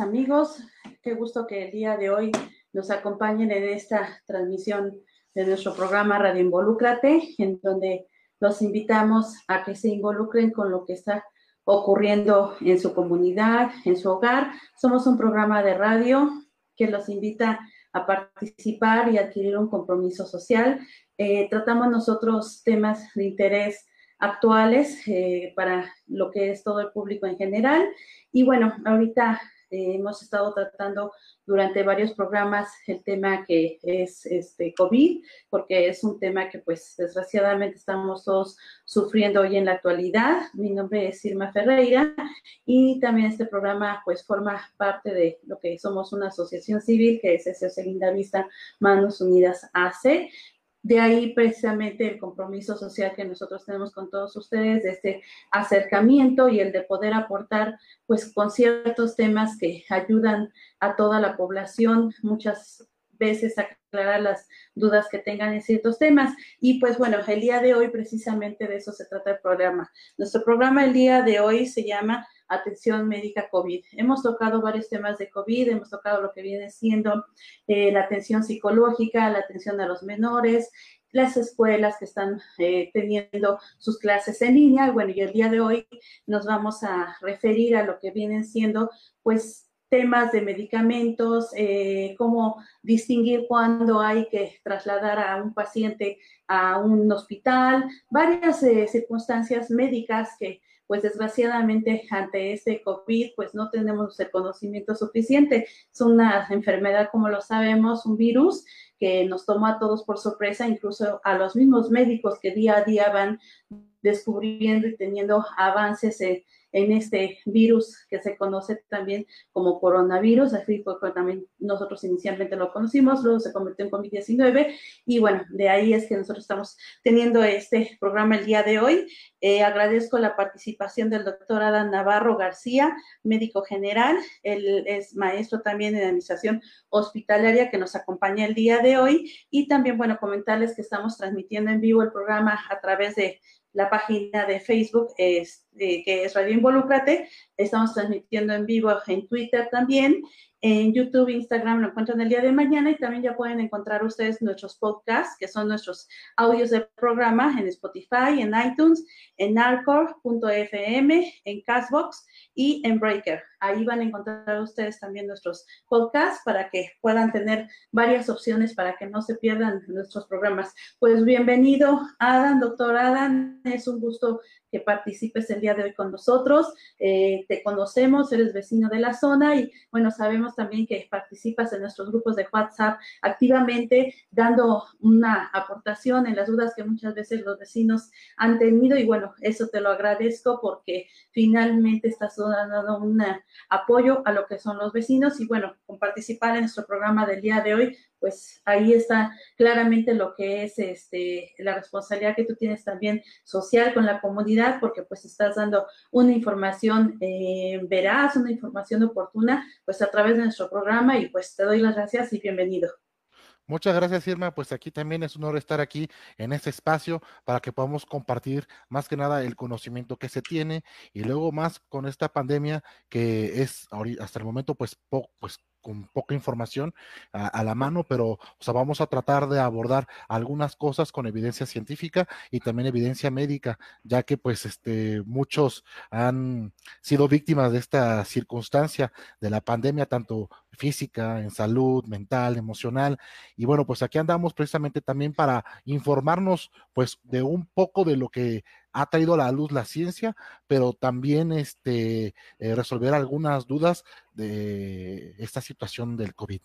Amigos. Qué gusto que el día de hoy nos acompañen en esta transmisión de nuestro programa Radio Involúcrate, en donde los invitamos a que se involucren con lo que está ocurriendo en su comunidad, en su hogar. Somos un programa de radio que los invita a participar y adquirir un compromiso social. Eh, tratamos nosotros temas de interés actuales eh, para lo que es todo el público en general. Y bueno, ahorita eh, hemos estado tratando durante varios programas el tema que es este COVID, porque es un tema que pues desgraciadamente estamos todos sufriendo hoy en la actualidad. Mi nombre es Irma Ferreira y también este programa pues forma parte de lo que somos una asociación civil que es SOS Linda Vista Manos Unidas AC de ahí precisamente el compromiso social que nosotros tenemos con todos ustedes, de este acercamiento y el de poder aportar pues con ciertos temas que ayudan a toda la población muchas veces aclarar las dudas que tengan en ciertos temas. Y pues bueno, el día de hoy precisamente de eso se trata el programa. Nuestro programa el día de hoy se llama atención médica COVID. Hemos tocado varios temas de COVID, hemos tocado lo que viene siendo eh, la atención psicológica, la atención a los menores, las escuelas que están eh, teniendo sus clases en línea. Bueno, y el día de hoy nos vamos a referir a lo que vienen siendo, pues, temas de medicamentos, eh, cómo distinguir cuándo hay que trasladar a un paciente a un hospital, varias circunstancias médicas que pues desgraciadamente ante este COVID, pues no tenemos el conocimiento suficiente. Es una enfermedad, como lo sabemos, un virus que nos toma a todos por sorpresa, incluso a los mismos médicos que día a día van descubriendo y teniendo avances en en este virus que se conoce también como coronavirus, así fue también nosotros inicialmente lo conocimos, luego se convirtió en COVID-19 y bueno, de ahí es que nosotros estamos teniendo este programa el día de hoy. Eh, agradezco la participación del doctor Adán Navarro García, médico general, él es maestro también en administración hospitalaria que nos acompaña el día de hoy y también, bueno, comentarles que estamos transmitiendo en vivo el programa a través de la página de Facebook eh, que es Radio Involúcrate. Estamos transmitiendo en vivo en Twitter también. En YouTube, Instagram lo encuentran el día de mañana y también ya pueden encontrar ustedes nuestros podcasts, que son nuestros audios del programa en Spotify, en iTunes, en Narcor.fm, en Castbox y en Breaker. Ahí van a encontrar ustedes también nuestros podcasts para que puedan tener varias opciones para que no se pierdan nuestros programas. Pues bienvenido, Adam, doctor Adam. Es un gusto que participes el día de hoy con nosotros. Eh, te conocemos, eres vecino de la zona y bueno, sabemos también que participas en nuestros grupos de WhatsApp activamente, dando una aportación en las dudas que muchas veces los vecinos han tenido y bueno, eso te lo agradezco porque finalmente estás dando un apoyo a lo que son los vecinos y bueno, con participar en nuestro programa del día de hoy, pues ahí está claramente lo que es este, la responsabilidad que tú tienes también social con la comunidad, porque pues estás dando una información eh, veraz, una información oportuna, pues a través de nuestro programa y pues te doy las gracias y bienvenido. Muchas gracias, Irma. Pues aquí también es un honor estar aquí en este espacio para que podamos compartir más que nada el conocimiento que se tiene y luego más con esta pandemia que es hasta el momento pues, poco, pues con poca información a, la mano, pero o sea, vamos a tratar de abordar algunas cosas con evidencia científica y también evidencia médica, ya que pues este muchos han sido víctimas de esta circunstancia de la pandemia, tanto física, en salud, mental, emocional. Y bueno, pues aquí andamos precisamente también para informarnos pues de un poco de lo que ha traído a la luz la ciencia, pero también este, eh, resolver algunas dudas de esta situación del COVID.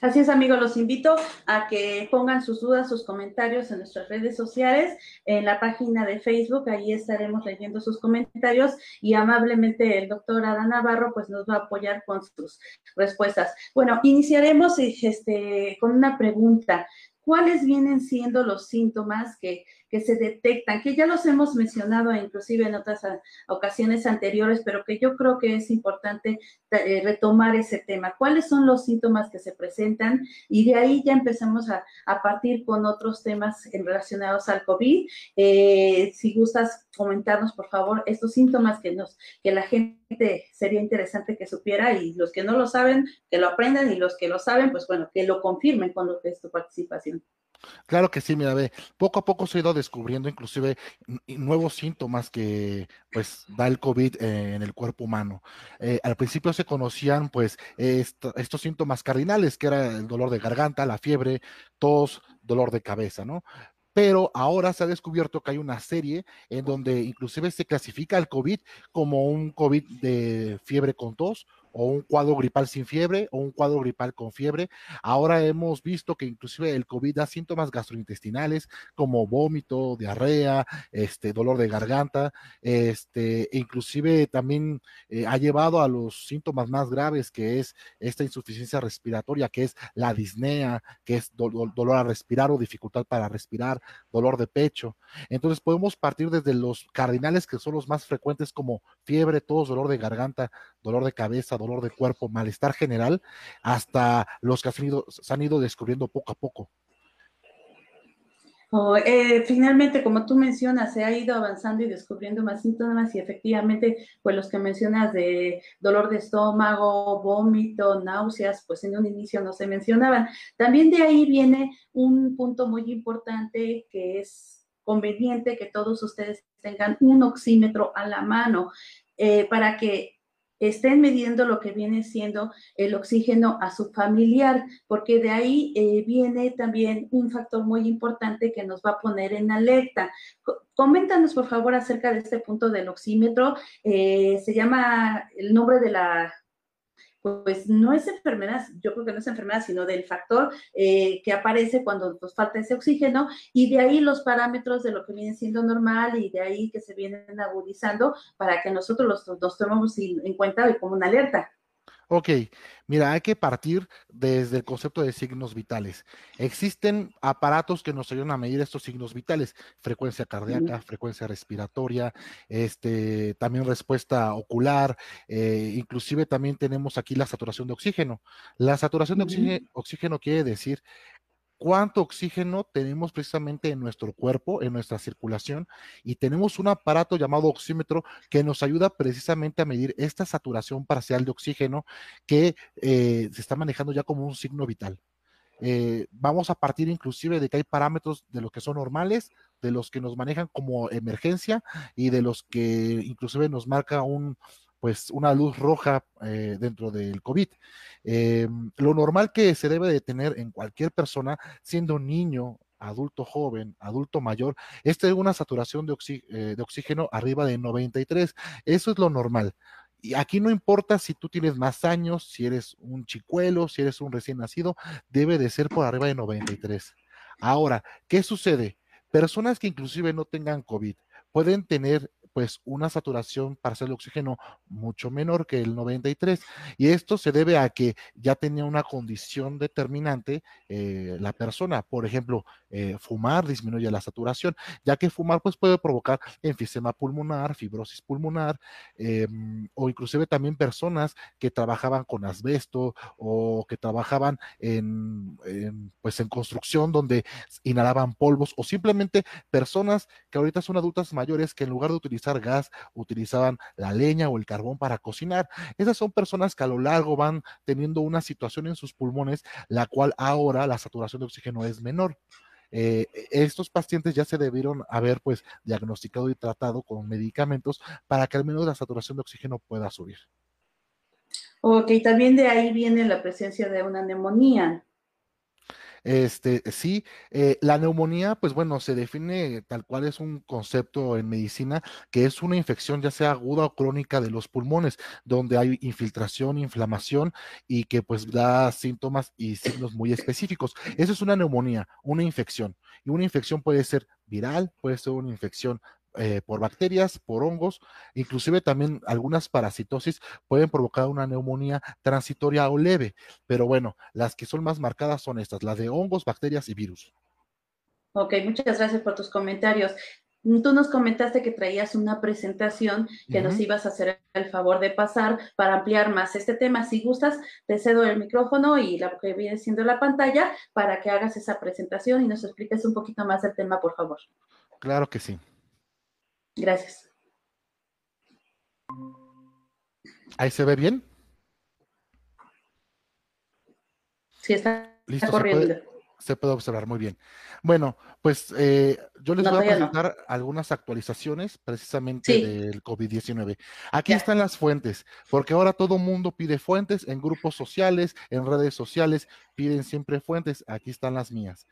Así es, amigos, los invito a que pongan sus dudas, sus comentarios en nuestras redes sociales, en la página de Facebook, ahí estaremos leyendo sus comentarios y amablemente el doctor Adán Navarro pues nos va a apoyar con sus respuestas. Bueno, iniciaremos este, con una pregunta. ¿Cuáles vienen siendo los síntomas que que se detectan, que ya los hemos mencionado inclusive en otras ocasiones anteriores, pero que yo creo que es importante eh, retomar ese tema. ¿Cuáles son los síntomas que se presentan? Y de ahí ya empezamos a, partir con otros temas relacionados al COVID. Eh, si gustas comentarnos, por favor, estos síntomas que, nos, que la gente sería interesante que supiera y los que no lo saben, que lo aprendan y los que lo saben, pues bueno, que lo confirmen con lo que es tu participación. Claro que sí, mira, ve, poco a poco se ha ido descubriendo inclusive nuevos síntomas que pues da el COVID en el cuerpo humano. Eh, al principio se conocían pues estos síntomas cardinales, que era el dolor de garganta, la fiebre, tos, dolor de cabeza, ¿no? pero ahora se ha descubierto que hay una serie en donde inclusive se clasifica el COVID como un COVID de fiebre con tos o un cuadro gripal sin fiebre o un cuadro gripal con fiebre. Ahora hemos visto que inclusive el COVID da síntomas gastrointestinales como vómito, diarrea, este, dolor de garganta, este, inclusive también eh, ha llevado a los síntomas más graves que es esta insuficiencia respiratoria, que es la disnea, que es dolor a respirar o dificultad para respirar, dolor de pecho. Entonces podemos partir desde los cardinales que son los más frecuentes como fiebre, tos, dolor de garganta, dolor de cabeza, dolor de cuerpo, malestar general, hasta los que se han ido, descubriendo poco a poco. Oh, eh, finalmente, como tú mencionas, se ha ido avanzando y descubriendo más síntomas y efectivamente, pues los que mencionas de dolor de estómago, vómito, náuseas, pues en un inicio no se mencionaban. También de ahí viene un punto muy importante que es conveniente que todos ustedes tengan un oxímetro a la mano eh, para que estén midiendo lo que viene siendo el oxígeno a su familiar, porque de ahí eh, viene también un factor muy importante que nos va a poner en alerta. Coméntanos, por favor, acerca de este punto del oxímetro. Eh, se llama el nombre de la pues no es enfermedad, yo creo que no es enfermedad, sino del factor eh, que aparece cuando nos falta ese oxígeno y de ahí los parámetros de lo que viene siendo normal y de ahí que se vienen agudizando para que nosotros los, los tomemos en cuenta como una alerta. Ok, mira, hay que partir desde el concepto de signos vitales. Existen aparatos que nos ayudan a medir estos signos vitales, frecuencia cardíaca, frecuencia respiratoria, este, también respuesta ocular, eh, inclusive también tenemos aquí la saturación de oxígeno. La saturación de oxígeno quiere decir cuánto oxígeno tenemos precisamente en nuestro cuerpo, en nuestra circulación, y tenemos un aparato llamado oxímetro que nos ayuda precisamente a medir esta saturación parcial de oxígeno que eh, se está manejando ya como un signo vital. Eh, vamos a partir inclusive de que hay parámetros de los que son normales, de los que nos manejan como emergencia y de los que inclusive nos marca un, pues una luz roja eh, dentro del COVID. Eh, lo normal que se debe de tener en cualquier persona, siendo niño, adulto joven, adulto mayor, es tener una saturación de, eh, de oxígeno arriba de 93. Eso es lo normal. Y aquí no importa si tú tienes más años, si eres un chicuelo, si eres un recién nacido, debe de ser por arriba de 93. Ahora, ¿qué sucede? Personas que inclusive no tengan COVID pueden tener pues una saturación parcial de oxígeno mucho menor que el 93. Y esto se debe a que ya tenía una condición determinante eh, la persona. Por ejemplo, eh, fumar disminuye la saturación, ya que fumar pues puede provocar enfisema pulmonar, fibrosis pulmonar, em, o inclusive también personas que trabajaban con asbesto o que trabajaban en, pues en construcción donde inhalaban polvos o simplemente personas que ahorita son adultas mayores que en lugar de utilizar gas, utilizaban la leña o el carbón para cocinar. Esas son personas que a lo largo van teniendo una situación en sus pulmones, la cual ahora la saturación de oxígeno es menor. Eh, estos pacientes ya se debieron haber pues diagnosticado y tratado con medicamentos para que al menos la saturación de oxígeno pueda subir. Ok, también de ahí viene la presencia de una neumonía. Este, sí, eh, la neumonía, pues bueno, se define tal cual es un concepto en medicina, que es una infección ya sea aguda o crónica de los pulmones, donde hay infiltración, inflamación y que pues da síntomas y signos muy específicos. Eso es una neumonía, una infección. Y una infección puede ser viral, puede ser una infección eh, por bacterias, por hongos, inclusive también algunas parasitosis pueden provocar una neumonía transitoria o leve, pero bueno, las que son más marcadas son estas, las de hongos, bacterias y virus. Ok, muchas gracias por tus comentarios. Tú nos comentaste que traías una presentación que nos ibas a hacer el favor de pasar para ampliar más este tema. Si gustas, te cedo el micrófono y lo que viene siendo la pantalla para que hagas esa presentación y nos expliques un poquito más del tema, por favor. Claro que sí. Gracias. ¿Ahí se ve bien? Sí, está, Listo, corriendo. Se puede, observar muy bien. Bueno, pues eh, yo les voy a presentar algunas actualizaciones precisamente del COVID-19. Aquí están las fuentes, porque ahora todo mundo pide fuentes en grupos sociales, en redes sociales, piden siempre fuentes. Aquí están las mías.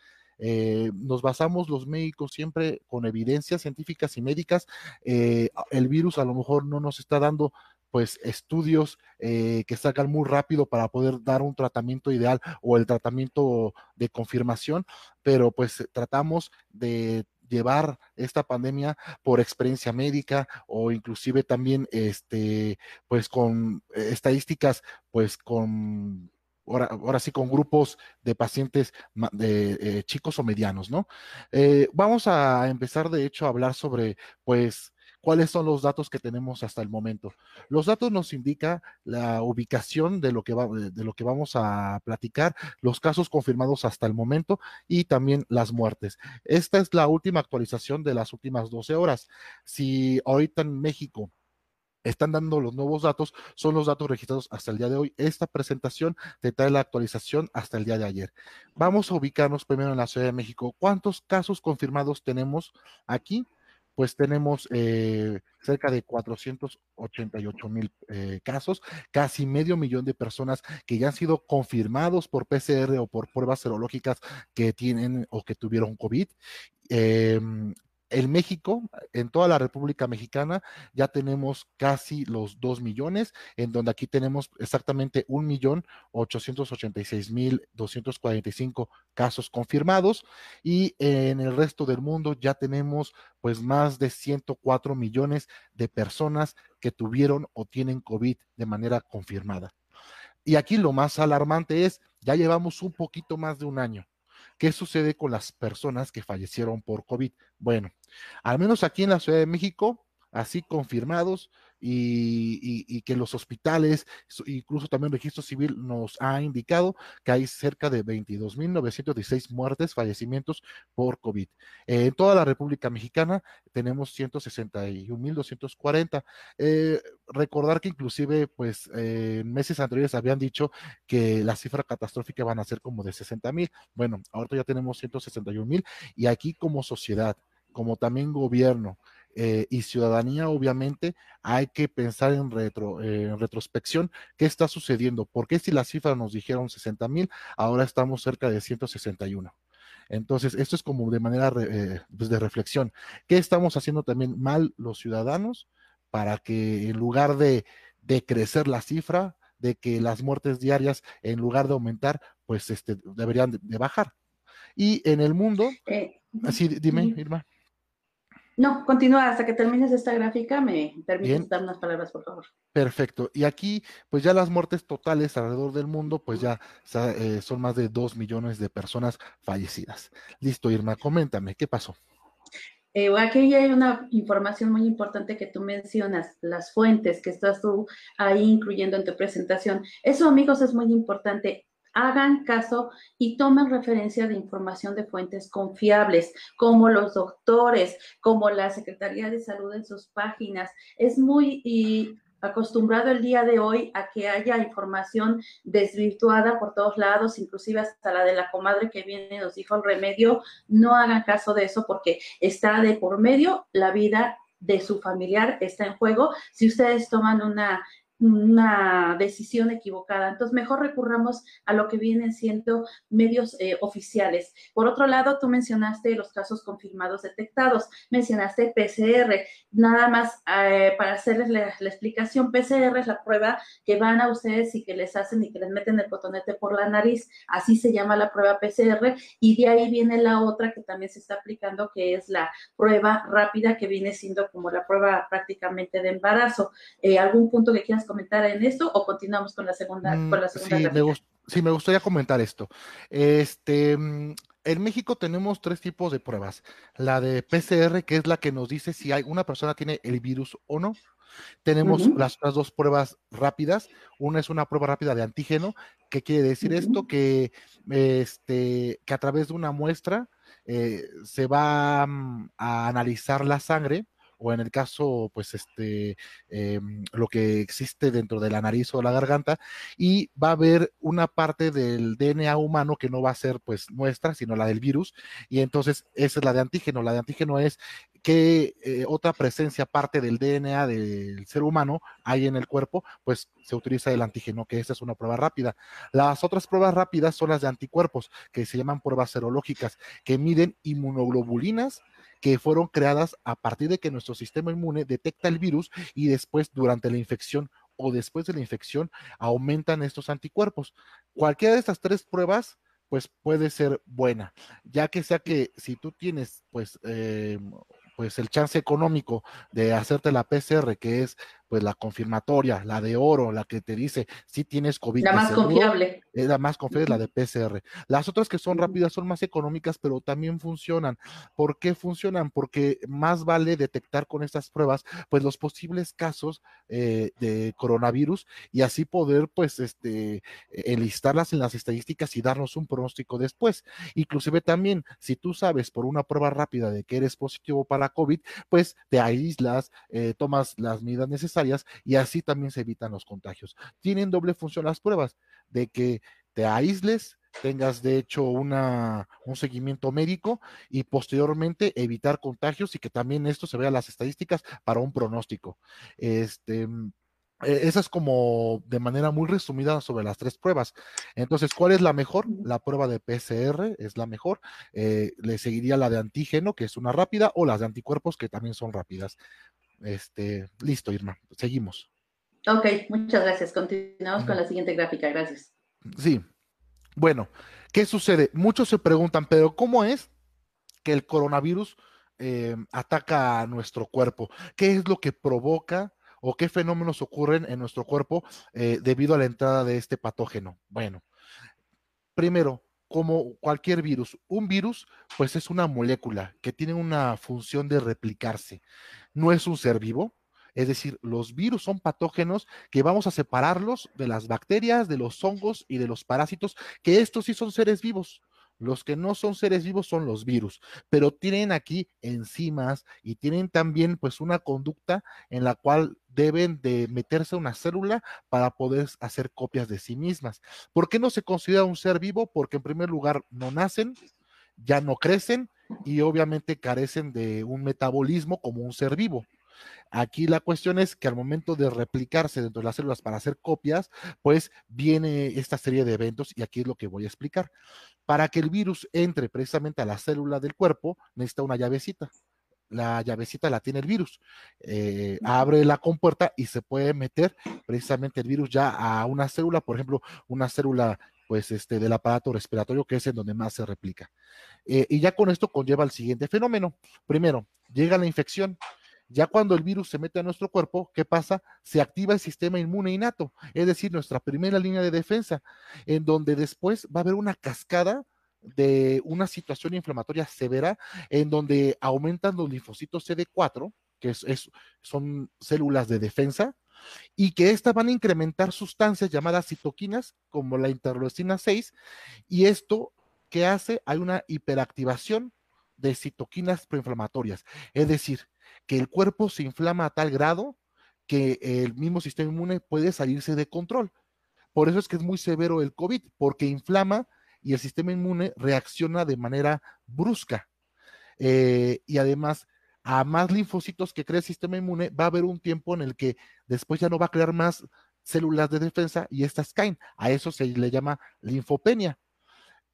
Eh, nos basamos los médicos siempre con evidencias científicas y médicas. Eh, el virus a lo mejor no nos está dando pues estudios eh, que sacan muy rápido para poder dar un tratamiento ideal o el tratamiento de confirmación, pero pues tratamos de llevar esta pandemia por experiencia médica o inclusive también este pues con estadísticas pues con ahora, sí con grupos de pacientes de eh, chicos o medianos, ¿no? Eh, vamos a empezar, de hecho, a hablar sobre, pues, cuáles son los datos que tenemos hasta el momento. Los datos nos indican la ubicación de lo que va, de lo que vamos a platicar, los casos confirmados hasta el momento y también las muertes. Esta es la última actualización de las últimas 12 horas. Si ahorita en México están dando los nuevos datos, son los datos registrados hasta el día de hoy. Esta presentación te trae la actualización hasta el día de ayer. Vamos a ubicarnos primero en la Ciudad de México. ¿Cuántos casos confirmados tenemos aquí? Pues tenemos eh, cerca de 488 mil eh, casos, casi medio millón de personas que ya han sido confirmados por PCR o por pruebas serológicas que tienen o que tuvieron COVID. Em, en México, en toda la República Mexicana, ya tenemos casi los 2 millones, en donde aquí tenemos exactamente un millón mil casos confirmados y en el resto del mundo ya tenemos pues más de 104 millones de personas que tuvieron o tienen COVID de manera confirmada. Y aquí lo más alarmante es, ya llevamos un poquito más de un año. ¿Qué sucede con las personas que fallecieron por COVID? Bueno, al menos aquí en la Ciudad de México, así confirmados, y, que los hospitales, incluso también registro civil nos ha indicado que hay cerca de 22.916 muertes, fallecimientos por COVID. en toda la República Mexicana tenemos 161.240. Eh, recordar que inclusive, pues, en meses anteriores habían dicho que la cifra catastrófica van a ser como de 60.000. Bueno, ahorita ya tenemos 161.000 y aquí como sociedad, como también gobierno, eh, y ciudadanía, obviamente, hay que pensar en, retro, eh, en retrospección qué está sucediendo. ¿Por qué si las cifras nos dijeron 60 mil, ahora estamos cerca de 161? Entonces, esto es como de manera eh, pues, de reflexión. ¿Qué estamos haciendo también mal los ciudadanos para que en lugar de, de crecer la cifra, de que las muertes diarias, en lugar de aumentar, pues este, deberían de, bajar? Y en el mundo, así, dime, Irma. No, continúa hasta que termines esta gráfica. Me permites dar unas palabras, por favor. Perfecto. Y aquí, pues ya las muertes totales alrededor del mundo, pues ya eh, son más de dos millones de personas fallecidas. Listo, Irma, coméntame, ¿qué pasó? Eh, aquí hay una información muy importante que tú mencionas, las fuentes que estás tú ahí incluyendo en tu presentación. Eso, amigos, es muy importante hagan caso y tomen referencia de información de fuentes confiables, como los doctores, como la Secretaría de Salud en sus páginas. Es muy acostumbrado el día de hoy a que haya información desvirtuada por todos lados, inclusive hasta la de la comadre que viene nos dijo el remedio. No hagan caso de eso porque está de por medio la vida de su familiar está en juego. Si ustedes toman una una decisión equivocada. Entonces, mejor recurramos a lo que vienen siendo medios eh, oficiales. Por otro lado, tú mencionaste los casos confirmados detectados, mencionaste PCR. Nada más eh, para hacerles la, explicación, PCR es la prueba que van a ustedes y que les hacen y que les meten el cotonete por la nariz. Así se llama la prueba PCR. Y de ahí viene la otra que también se está aplicando, que es la prueba rápida, que viene siendo como la prueba prácticamente de embarazo. Eh, ¿Algún punto que quieras comentar en esto o continuamos con la segunda? Mm, la segunda sí, me sí, me gustaría comentar esto. Este, mm, en México tenemos tres tipos de pruebas. La de PCR, que es la que nos dice si hay una persona tiene el virus o no. Tenemos las, dos pruebas rápidas. Una es una prueba rápida de antígeno. ¿Qué quiere decir esto? Que, este, que a través de una muestra eh, se va mm, a analizar la sangre o en el caso, pues, este, em, lo que existe dentro de la nariz o la garganta, y va a haber una parte del DNA humano que no va a ser, pues, nuestra, sino la del virus, y entonces esa es la de antígeno. La de antígeno es que eh, otra presencia parte del DNA del ser humano hay en el cuerpo, pues se utiliza el antígeno, que esa es una prueba rápida. Las otras pruebas rápidas son las de anticuerpos, que se llaman pruebas serológicas, que miden inmunoglobulinas que fueron creadas a partir de que nuestro sistema inmune detecta el virus y después durante la infección o después de la infección aumentan estos anticuerpos. Cualquiera de estas tres pruebas pues puede ser buena, ya que sea que si tú tienes pues eh, pues el chance económico de hacerte la PCR, que es pues la confirmatoria, la de oro, la que te dice si tienes COVID. La más confiable. Es la más confiable, la de PCR. Las otras que son rápidas son más económicas, pero también funcionan. ¿Por qué funcionan? Porque más vale detectar con estas pruebas, pues los posibles casos eh, de coronavirus y así poder, pues, este, enlistarlas en las estadísticas y darnos un pronóstico después. Inclusive también, si tú sabes por una prueba rápida de que eres positivo para COVID, pues te aíslas, eh, tomas las medidas necesarias y así también se evitan los contagios. Tienen doble función las pruebas, de que te aísles, tengas de hecho una, un seguimiento médico y posteriormente evitar contagios y que también esto se vea las estadísticas para un pronóstico. Este, eh, esa es como de manera muy resumida sobre las tres pruebas. Entonces, ¿cuál es la mejor? La prueba de PCR es la mejor. Eh, le seguiría la de antígeno, que es una rápida, o las de anticuerpos, que también son rápidas. Este, listo, Irma. Seguimos. Ok, muchas gracias. Continuamos con la siguiente gráfica. Gracias. Sí. Bueno, ¿qué sucede? Muchos se preguntan, pero ¿cómo es que el coronavirus eh, ataca a nuestro cuerpo? ¿Qué es lo que provoca? o qué fenómenos ocurren en nuestro cuerpo eh, debido a la entrada de este patógeno. Bueno, primero, como cualquier virus, un virus pues es una molécula que tiene una función de replicarse. No es un ser vivo, es decir, los virus son patógenos que vamos a separarlos de las bacterias, de los hongos y de los parásitos, que estos sí son seres vivos. Los que no son seres vivos son los virus, pero tienen aquí enzimas y tienen también pues una conducta en la cual deben de meterse una célula para poder hacer copias de sí mismas. ¿Por qué no se considera un ser vivo? Porque en primer lugar no nacen, ya no crecen y obviamente carecen de un metabolismo como un ser vivo. Aquí la cuestión es que al momento de replicarse dentro de las células para hacer copias, pues viene esta serie de eventos y aquí es lo que voy a explicar. Para que el virus entre precisamente a la célula del cuerpo, necesita una llavecita. La llavecita la tiene el virus. Eh, abre la compuerta y se puede meter precisamente el virus ya a una célula, por ejemplo, una célula pues este del aparato respiratorio que es en donde más se replica. Eh, y ya con esto conlleva el siguiente fenómeno. Primero, llega la infección ya cuando el virus se mete a nuestro cuerpo, ¿qué pasa? Se activa el sistema inmune innato, es decir, nuestra primera línea de defensa, en donde después va a haber una cascada de una situación inflamatoria severa, en donde aumentan los linfocitos CD4, que son células de defensa, y que estas van a incrementar sustancias llamadas citoquinas, como la interleucina 6, y esto, ¿qué hace? Hay una hiperactivación de citoquinas proinflamatorias, es decir, que el cuerpo se inflama a tal grado que el mismo sistema inmune puede salirse de control. Por eso es que es muy severo el COVID, porque inflama y el sistema inmune reacciona de manera brusca. Eh, y además, a más linfocitos que crea el sistema inmune, va a haber un tiempo en el que después ya no va a crear más células de defensa y estas caen. A eso se le llama linfopenia.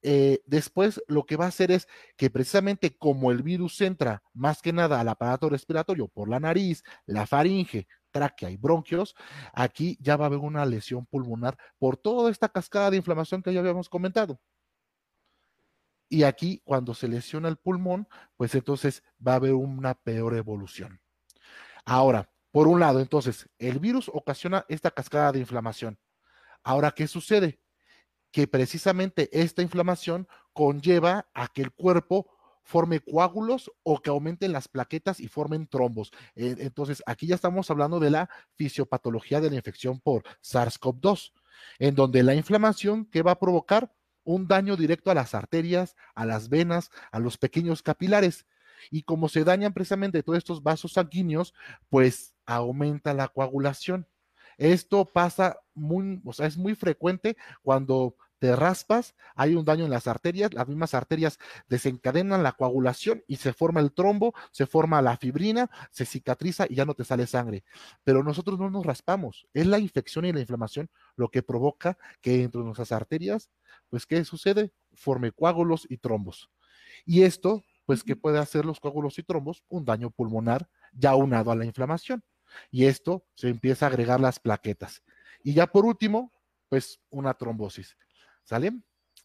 Eh, después lo que va a hacer es que precisamente como el virus entra más que nada al aparato respiratorio por la nariz, la faringe, tráquea y bronquios, aquí ya va a haber una lesión pulmonar por toda esta cascada de inflamación que ya habíamos comentado. Y aquí, cuando se lesiona el pulmón, pues entonces va a haber una peor evolución. Ahora, por un lado, entonces, el virus ocasiona esta cascada de inflamación. Ahora, ¿qué sucede? Que precisamente esta inflamación conlleva a que el cuerpo forme coágulos o que aumenten las plaquetas y formen trombos. E, entonces, aquí ya estamos hablando de la fisiopatología de la infección por SARS-CoV-2, en donde la inflamación que va a provocar un daño directo a las arterias, a las venas, a los pequeños capilares. Y como se dañan precisamente todos estos vasos sanguíneos, pues aumenta la coagulación. Esto pasa muy, o sea, es muy frecuente cuando te raspas, hay un daño en las arterias, las mismas arterias desencadenan la coagulación y se forma el trombo, se forma la fibrina, se cicatriza y ya no te sale sangre. Pero nosotros no nos raspamos, es la infección y la inflamación lo que provoca que entre nuestras arterias, pues, ¿qué sucede? Forme coágulos y trombos. Y esto, pues, ¿qué puede hacer los coágulos y trombos? Un daño pulmonar ya unado a la inflamación y esto se empieza a agregar las plaquetas. Y ya por último, pues una trombosis. ¿Sale?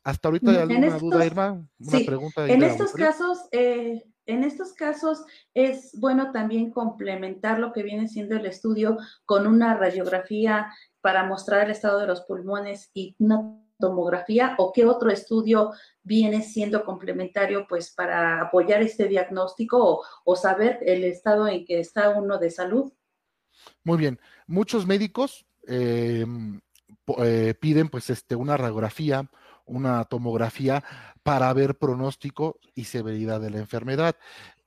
Hasta ahorita hay alguna duda, Irma, una pregunta. en estos casos, eh, en estos casos es bueno también complementar lo que viene siendo el estudio con una radiografía para mostrar el estado de los pulmones y una tomografía o qué otro estudio viene siendo complementario pues para apoyar este diagnóstico o saber el estado en que está uno de salud. Muy bien. Muchos médicos eh, eh, piden pues este, una radiografía, una tomografía para ver pronóstico y severidad de la enfermedad.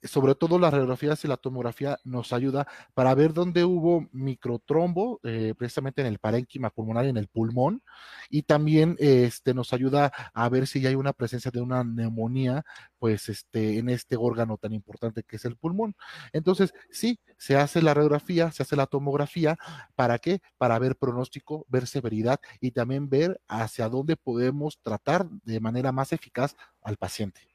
Sobre todo las radiografías y la tomografía nos ayuda para ver dónde hubo microtrombo, eh, precisamente en el parénquima pulmonar y en el pulmón, y también este, nos ayuda a ver si hay una presencia de una neumonía, pues este, en este órgano tan importante que es el pulmón. Entonces, sí, se hace la radiografía, se hace la tomografía, ¿para qué? Para ver pronóstico, ver severidad y también ver hacia dónde podemos tratar de manera más eficaz al paciente.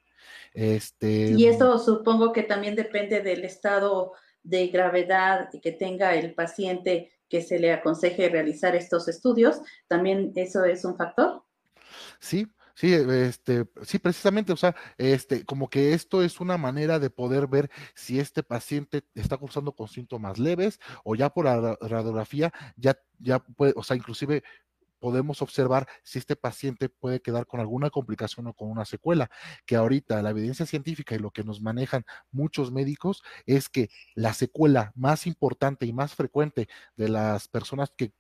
Este, y eso supongo que también depende del estado de gravedad que tenga el paciente que se le aconseje realizar estos estudios. ¿También eso es un factor? Sí, Sí, este, sí, precisamente, o sea, este, como que esto es una manera de poder ver si este paciente está cursando con síntomas leves o ya por la radiografía ya, ya puede, o sea, inclusive podemos observar si este paciente puede quedar con alguna complicación o con una secuela, que ahorita la evidencia científica y lo que nos manejan muchos médicos es que la secuela más importante y más frecuente de las personas que,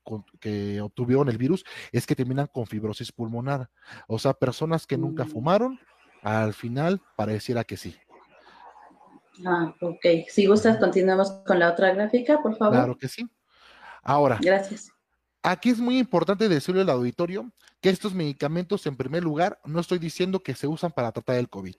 obtuvieron el virus es que terminan con fibrosis pulmonar. O sea, personas que nunca mm. fumaron, al final pareciera que sí. Ah, ok. Si gustas, continuamos con la otra gráfica, por favor. Claro que sí. Ahora. Gracias. Aquí es muy importante decirle al auditorio que estos medicamentos, en primer lugar, no estoy diciendo que se usan para tratar el COVID,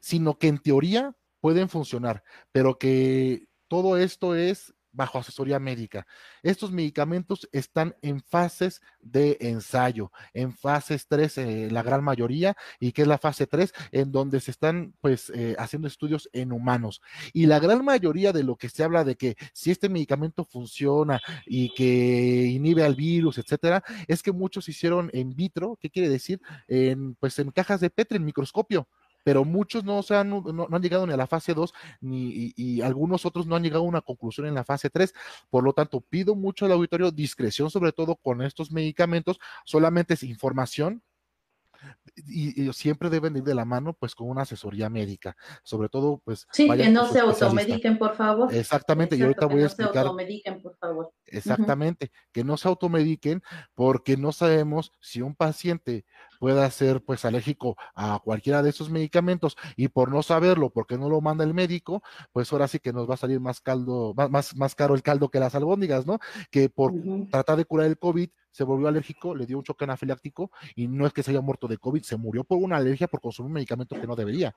sino que en teoría pueden funcionar, pero que todo esto es bajo asesoría médica. Estos medicamentos están en fases de ensayo, en fases 3, eh, la gran mayoría, y que es la fase 3, en donde se están pues eh, haciendo estudios en humanos. Y la gran mayoría de lo que se habla de que si este medicamento funciona y que inhibe al virus, etcétera, es que muchos hicieron en vitro, ¿qué quiere decir? En, pues en cajas de Petri, en microscopio pero muchos no, se han, no, han llegado ni a la fase 2 ni, y, algunos otros no han llegado a una conclusión en la fase 3. Por lo tanto, pido mucho al auditorio discreción, sobre todo con estos medicamentos, solamente es información y, siempre deben ir de la mano pues con una asesoría médica, sobre todo pues sí, que no se automediquen por favor. Exactamente, y ahorita voy a explicar. No se automediquen por favor. Exactamente, que no se automediquen porque no sabemos si un paciente pueda ser pues alérgico a cualquiera de esos medicamentos y por no saberlo, porque no lo manda el médico, pues ahora sí que nos va a salir más caldo, más, más, caro el caldo que las albóndigas, ¿no? Que por tratar de curar el COVID se volvió alérgico, le dio un choque anafiláctico y no es que se haya muerto de COVID, se murió por una alergia por consumir un medicamento que no debería.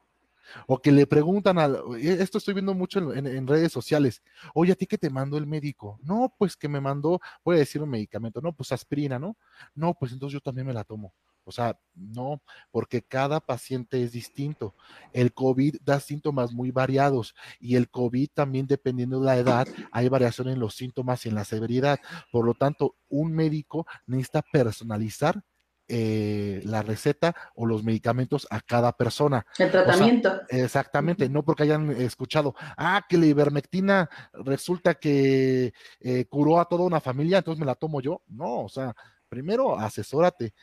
O que le preguntan al, esto estoy viendo mucho en, redes sociales, oye, ¿a ti qué te mandó el médico? No, pues que me mandó, voy a decir un medicamento, no, pues aspirina, ¿no? No, pues entonces yo también me la tomo. O sea, no, porque cada paciente es distinto. El COVID da síntomas muy variados y el COVID también dependiendo de la edad hay variación en los síntomas y en la severidad. Por lo tanto, un médico necesita personalizar eh, la receta o los medicamentos a cada persona. El tratamiento. exactamente, no porque hayan escuchado, ah, que la ivermectina resulta que eh, curó a toda una familia, entonces me la tomo yo. No, o sea, primero asesórate.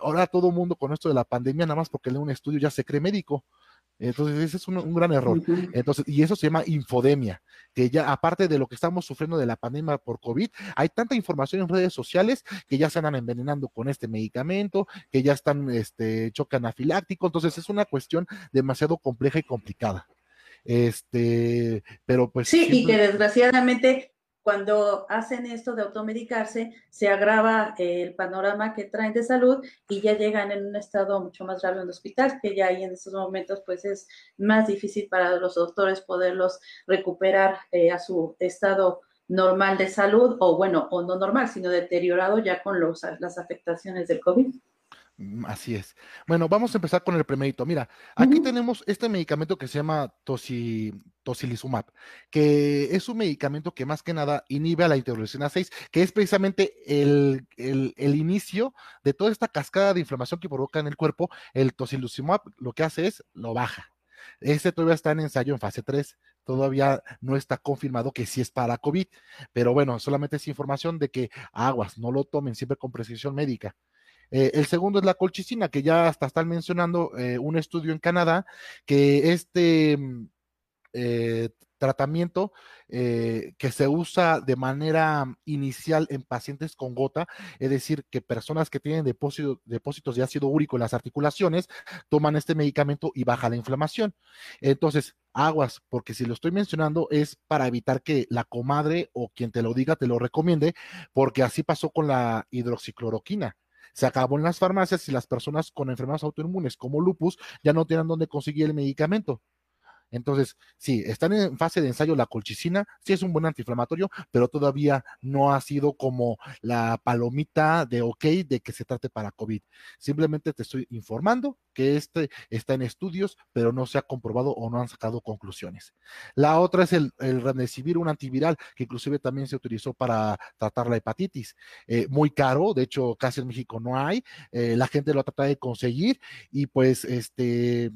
ahora todo el mundo con esto de la pandemia, nada más porque lee un estudio ya se cree médico. Entonces, ese es un, gran error. Entonces, y eso se llama infodemia, que ya aparte de lo que estamos sufriendo de la pandemia por COVID, hay tanta información en redes sociales que ya se andan envenenando con este medicamento, que ya están este choque anafiláctico, entonces es una cuestión demasiado compleja y complicada. Este, pero pues Sí, y que desgraciadamente cuando hacen esto de automedicarse, se agrava el panorama que traen de salud y ya llegan en un estado mucho más grave en el hospital, que ya ahí en estos momentos pues es más difícil para los doctores poderlos recuperar eh, a su estado normal de salud o bueno, o no normal, sino deteriorado ya con los, las afectaciones del COVID. Mm, así es. Bueno, vamos a empezar con el primerito. Mira, aquí tenemos este medicamento que se llama tocilizumab, que es un medicamento que más que nada inhibe a la interleucina 6, que es precisamente el, inicio de toda esta cascada de inflamación que provoca en el cuerpo. El tocilizumab lo que hace es lo baja. Este todavía está en ensayo en fase 3, todavía no está confirmado que sí es para COVID, pero bueno, solamente es información de que aguas, no lo tomen siempre con precisión médica. Eh, el segundo es la colchicina, que ya hasta están mencionando eh, un estudio en Canadá, que este mm, eh, tratamiento que se usa de manera inicial en pacientes con gota, es decir, que personas que tienen depósitos de ácido úrico en las articulaciones toman este medicamento y baja la inflamación. Entonces, aguas, porque si lo estoy mencionando es para evitar que la comadre o quien te lo diga te lo recomiende, porque así pasó con la hidroxicloroquina se acabó en las farmacias y las personas con enfermedades autoinmunes como lupus ya no tienen dónde conseguir el medicamento. Entonces, sí, están en fase de ensayo la colchicina, sí es un buen antiinflamatorio, pero todavía no ha sido como la palomita de ok de que se trate para COVID. Simplemente te estoy informando que este está en estudios, pero no se ha comprobado o no han sacado conclusiones. La otra es el, el un antiviral que inclusive también se utilizó para tratar la hepatitis. Eh, muy caro, de hecho casi en México no hay, eh, la gente lo trata de conseguir y pues este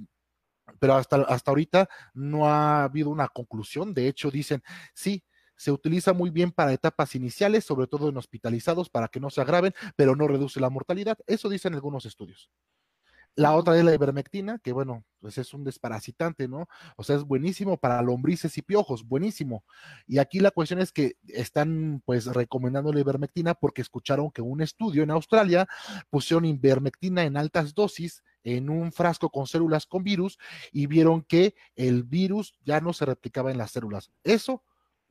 pero hasta, hasta ahorita no ha habido una conclusión. De hecho, dicen, sí, se utiliza muy bien para etapas iniciales, sobre todo en hospitalizados, para que no se agraven, pero no reduce la mortalidad. Eso dicen algunos estudios. La otra es la ivermectina, que bueno, pues es un desparasitante, ¿no? O sea, es buenísimo para lombrices y piojos, buenísimo. Y aquí la cuestión es que están pues recomendando la ivermectina porque escucharon que un estudio en Australia pusieron ivermectina en altas dosis en un frasco con células con virus y vieron que el virus ya no se replicaba en las células. Eso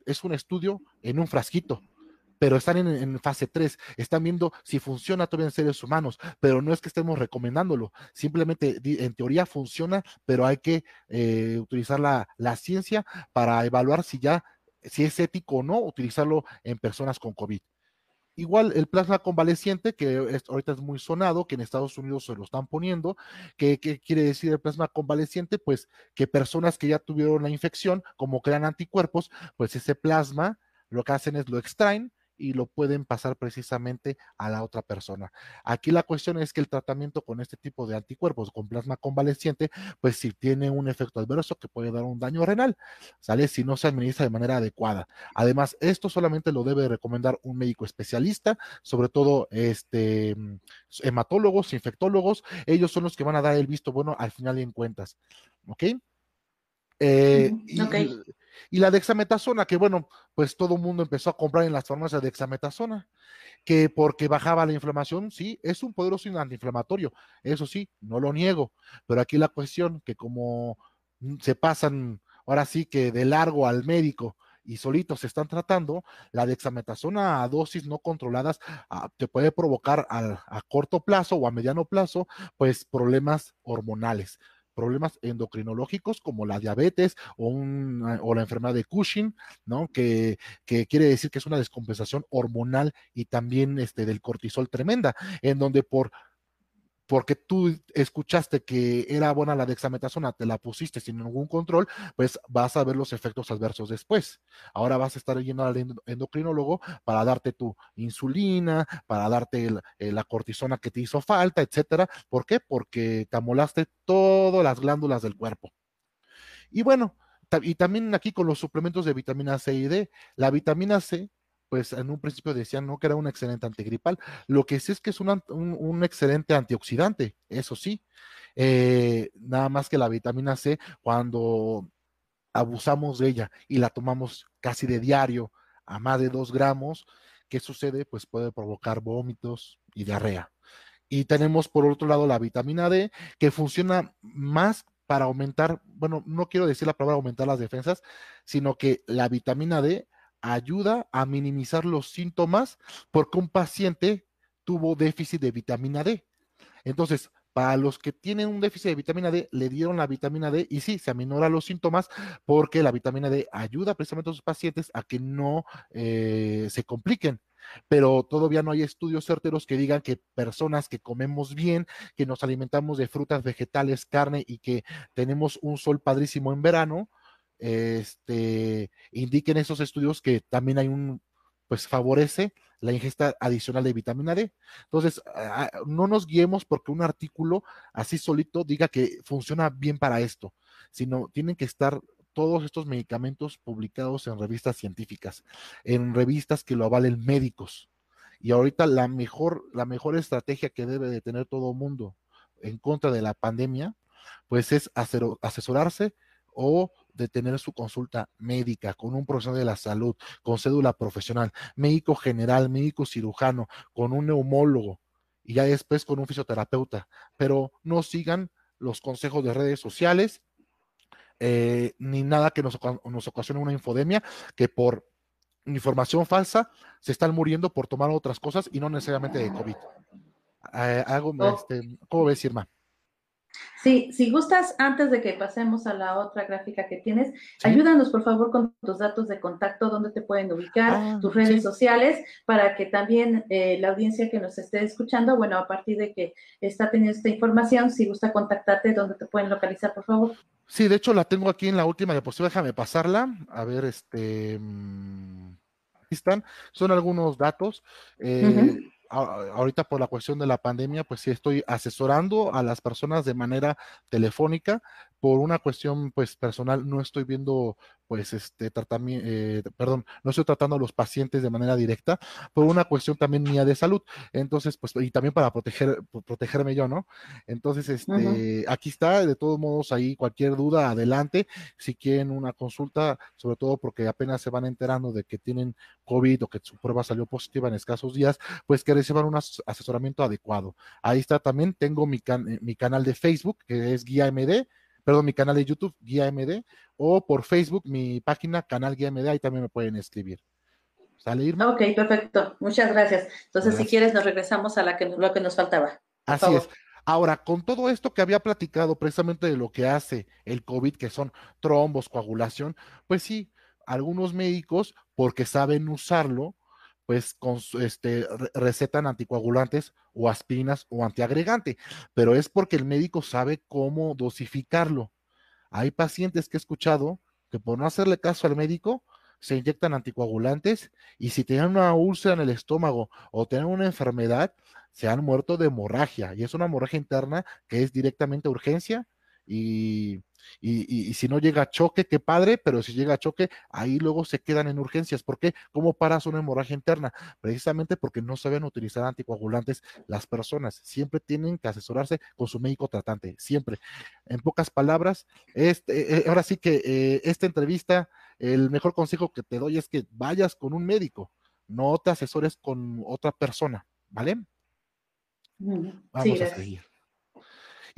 es un estudio en un frasquito pero están en, fase 3, están viendo si funciona todavía en seres humanos, pero no es que estemos recomendándolo, simplemente en teoría funciona, pero hay que eh, utilizar la, la, ciencia para evaluar si ya, si es ético o no utilizarlo en personas con COVID. Igual el plasma convaleciente, que ahorita es muy sonado, que en Estados Unidos se lo están poniendo. ¿Qué, ¿Qué, quiere decir el plasma convaleciente? Pues que personas que ya tuvieron la infección, como crean anticuerpos, pues ese plasma lo que hacen es lo extraen, y lo pueden pasar precisamente a la otra persona. Aquí la cuestión es que el tratamiento con este tipo de anticuerpos, con plasma convaleciente, pues si tiene un efecto adverso que puede dar un daño renal, ¿sale? Si no se administra de manera adecuada. Además, esto solamente lo debe recomendar un médico especialista, sobre todo este hematólogos, infectólogos, ellos son los que van a dar el visto bueno al final en cuentas. ¿Ok? Eh, y, la dexametasona, que bueno, pues todo el mundo empezó a comprar en las farmacias dexametasona, que porque bajaba la inflamación, sí, es un poderoso antiinflamatorio, eso sí, no lo niego, pero aquí la cuestión que como se pasan ahora sí que de largo al médico y solitos se están tratando, la dexametasona a dosis no controladas ah, te puede provocar a corto plazo o a mediano plazo, pues problemas hormonales problemas endocrinológicos como la diabetes o, o la enfermedad de Cushing, ¿no? Que, que, quiere decir que es una descompensación hormonal y también este, del cortisol tremenda, en donde por porque tú escuchaste que era buena la dexametasona, te la pusiste sin ningún control, pues vas a ver los efectos adversos después. Ahora vas a estar yendo al endocrinólogo para darte tu insulina, para darte eh, la cortisona que te hizo falta, etcétera. ¿Por qué? Porque te amolaste todas las glándulas del cuerpo. Y bueno, y también aquí con los suplementos de vitamina C y D, la vitamina C pues en un principio decían no que era un excelente antigripal. Lo que sí es que es un, excelente antioxidante, eso sí. Eh, nada más que la vitamina C, cuando abusamos de ella y la tomamos casi de diario a más de dos gramos, ¿qué sucede? Pues puede provocar vómitos y diarrea. Y tenemos por otro lado la vitamina D, que funciona más para aumentar, bueno, no quiero decir la palabra aumentar las defensas, sino que la vitamina D ayuda a minimizar los síntomas porque un paciente tuvo déficit de vitamina D. Entonces, para los que tienen un déficit de vitamina D, le dieron la vitamina D y sí, se aminoran los síntomas porque la vitamina D ayuda precisamente a los pacientes a que no eh, se compliquen. Pero todavía no hay estudios certeros que digan que personas que comemos bien, que nos alimentamos de frutas, vegetales, carne y que tenemos un sol padrísimo en verano, este, indiquen esos estudios que también hay un, pues favorece la ingesta adicional de vitamina D. Entonces, no nos guiemos porque un artículo así solito diga que funciona bien para esto, sino tienen que estar todos estos medicamentos publicados en revistas científicas, en revistas que lo avalen médicos. Y ahorita la mejor, la mejor estrategia que debe de tener todo mundo en contra de la pandemia, pues es asesorarse o de tener su consulta médica con un profesional de la salud, con cédula profesional, médico general, médico cirujano, con un neumólogo y ya después con un fisioterapeuta, pero no sigan los consejos de redes sociales, eh, ni nada que nos, nos ocasione una infodemia, que por información falsa se están muriendo por tomar otras cosas y no necesariamente de COVID. Eh, algo, oh. este, ¿Cómo ves, Irma? Sí, si gustas, antes de que pasemos a la otra gráfica que tienes, ayúdanos por favor con tus datos de contacto, dónde te pueden ubicar, ah, tus redes sociales, para que también eh, la audiencia que nos esté escuchando, bueno, a partir de que está teniendo esta información, si gusta contactarte, dónde te pueden localizar, por favor. Sí, de hecho la tengo aquí en la última diapositiva, déjame pasarla. A ver, este... Mm, aquí están, son algunos datos. Eh, ahorita por la cuestión de la pandemia, pues sí estoy asesorando a las personas de manera telefónica. Por una cuestión, pues personal, no estoy viendo pues este tratamiento, eh, perdón, no estoy tratando a los pacientes de manera directa por una cuestión también mía de salud. Entonces, pues, y también para proteger, protegerme yo, ¿no? Entonces, este, aquí está, de todos modos, ahí cualquier duda, adelante. Si quieren una consulta, sobre todo porque apenas se van enterando de que tienen COVID o que su prueba salió positiva en escasos días, pues que reciban un asesoramiento adecuado. Ahí está también, tengo mi, eh, mi canal de Facebook, que es Guía MD perdón, mi canal de YouTube, Guía MD, o por Facebook, mi página, Canal Guía MD, ahí también me pueden escribir. ¿Sale, Irma? Ok, perfecto. Muchas gracias. Entonces, si quieres, nos regresamos a la que, lo que nos faltaba. Así es. Ahora, con todo esto que había platicado precisamente de lo que hace el COVID, que son trombos, coagulación, pues sí, algunos médicos, porque saben usarlo, pues con, este, recetan anticoagulantes o aspirinas o antiagregante, pero es porque el médico sabe cómo dosificarlo. Hay pacientes que he escuchado que por no hacerle caso al médico se inyectan anticoagulantes y si tienen una úlcera en el estómago o tienen una enfermedad, se han muerto de hemorragia y es una hemorragia interna que es directamente urgencia y y, si no llega a choque, qué padre, pero si llega a choque, ahí luego se quedan en urgencias. ¿Por qué? ¿Cómo paras una hemorragia interna? Precisamente porque no saben utilizar anticoagulantes las personas. Siempre tienen que asesorarse con su médico tratante, siempre. En pocas palabras, este, eh, ahora sí que eh, esta entrevista, el mejor consejo que te doy es que vayas con un médico, no te asesores con otra persona, ¿vale? Vamos a seguir.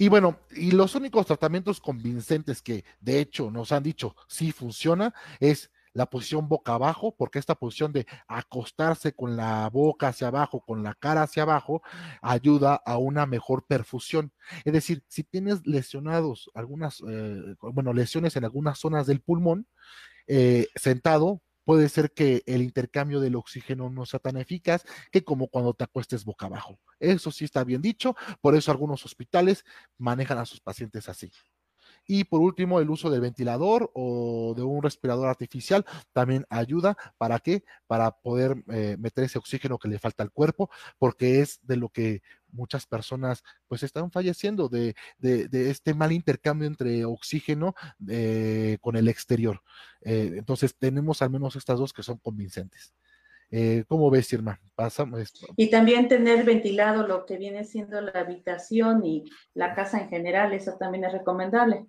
Y bueno, y los únicos tratamientos convincentes que de hecho nos han dicho sí funciona es la posición boca abajo, porque esta posición de acostarse con la boca hacia abajo, con la cara hacia abajo, ayuda a una mejor perfusión. Es decir, si tienes lesionados algunas, eh, bueno, lesiones en algunas zonas del pulmón, eh, sentado, puede ser que el intercambio del oxígeno no sea tan eficaz que como cuando te acuestes boca abajo. Eso sí está bien dicho, por eso algunos hospitales manejan a sus pacientes así. Y por último, el uso del ventilador o de un respirador artificial también ayuda. ¿Para qué? Para poder eh, meter ese oxígeno que le falta al cuerpo, porque es de lo que muchas personas pues están falleciendo de, este mal intercambio entre oxígeno eh, con el exterior. Eh, entonces tenemos al menos estas dos que son convincentes. Eh, ¿Cómo ves, Irma? Pasamos Y también tener ventilado lo que viene siendo la habitación y la casa en general, eso también es recomendable.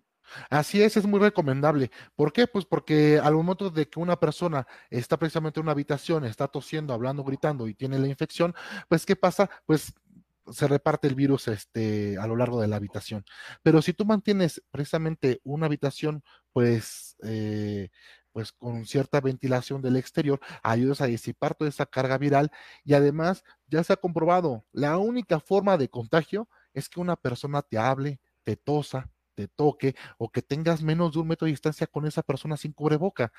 Así es, es muy recomendable. ¿Por qué? Pues porque al momento de que una persona está precisamente en una habitación, está tosiendo, hablando, gritando y tiene la infección, pues ¿qué pasa? Pues se reparte el virus este, a lo largo de la habitación. Pero si tú mantienes precisamente una habitación, pues, eh, pues con cierta ventilación del exterior, ayudas a disipar toda esa carga viral y además ya se ha comprobado, la única forma de contagio es que una persona te hable, te tosa, te toque o que tengas menos de un metro de distancia con esa persona sin cubreboca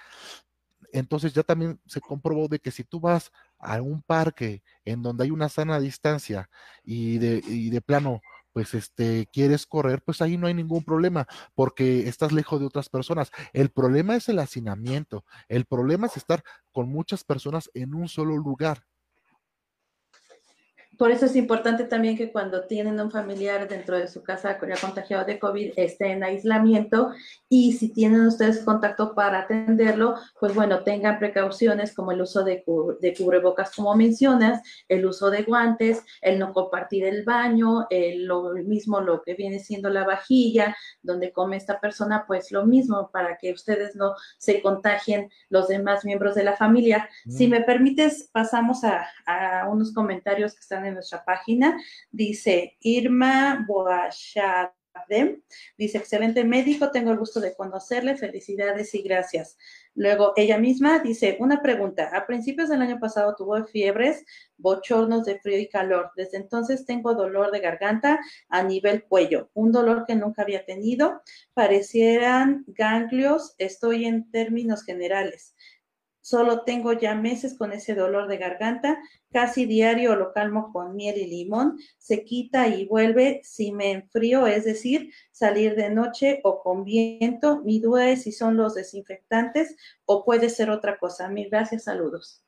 entonces ya también se comprobó de que si tú vas a un parque en donde hay una sana distancia y de, y de plano pues este quieres correr, pues ahí no hay ningún problema porque estás lejos de otras personas. El problema es el hacinamiento, el problema es estar con muchas personas en un solo lugar. Por eso es importante también que cuando tienen un familiar dentro de su casa ya contagiado de COVID esté en aislamiento y si tienen ustedes contacto para atenderlo, pues bueno, tengan precauciones como el uso de, de cubrebocas como mencionas, el uso de guantes, el no compartir el baño, el, lo mismo lo que viene siendo la vajilla donde come esta persona, pues lo mismo para que ustedes no se contagien los demás miembros de la familia. Si mm. me permites, pasamos a, a unos comentarios que están en nuestra página. Dice Irma Boachadem. Dice, excelente médico, tengo el gusto de conocerle, felicidades y gracias. Luego, ella misma dice, una pregunta, a principios del año pasado tuvo fiebres, bochornos de frío y calor. Desde entonces tengo dolor de garganta a nivel cuello, un dolor que nunca había tenido. Parecieran ganglios, estoy en términos generales. Solo tengo ya meses con ese dolor de garganta, casi diario lo calmo con miel y limón, se quita y vuelve si me enfrío, es decir, salir de noche o con viento. Mi duda es si son los desinfectantes o puede ser otra cosa. Mil gracias, saludos.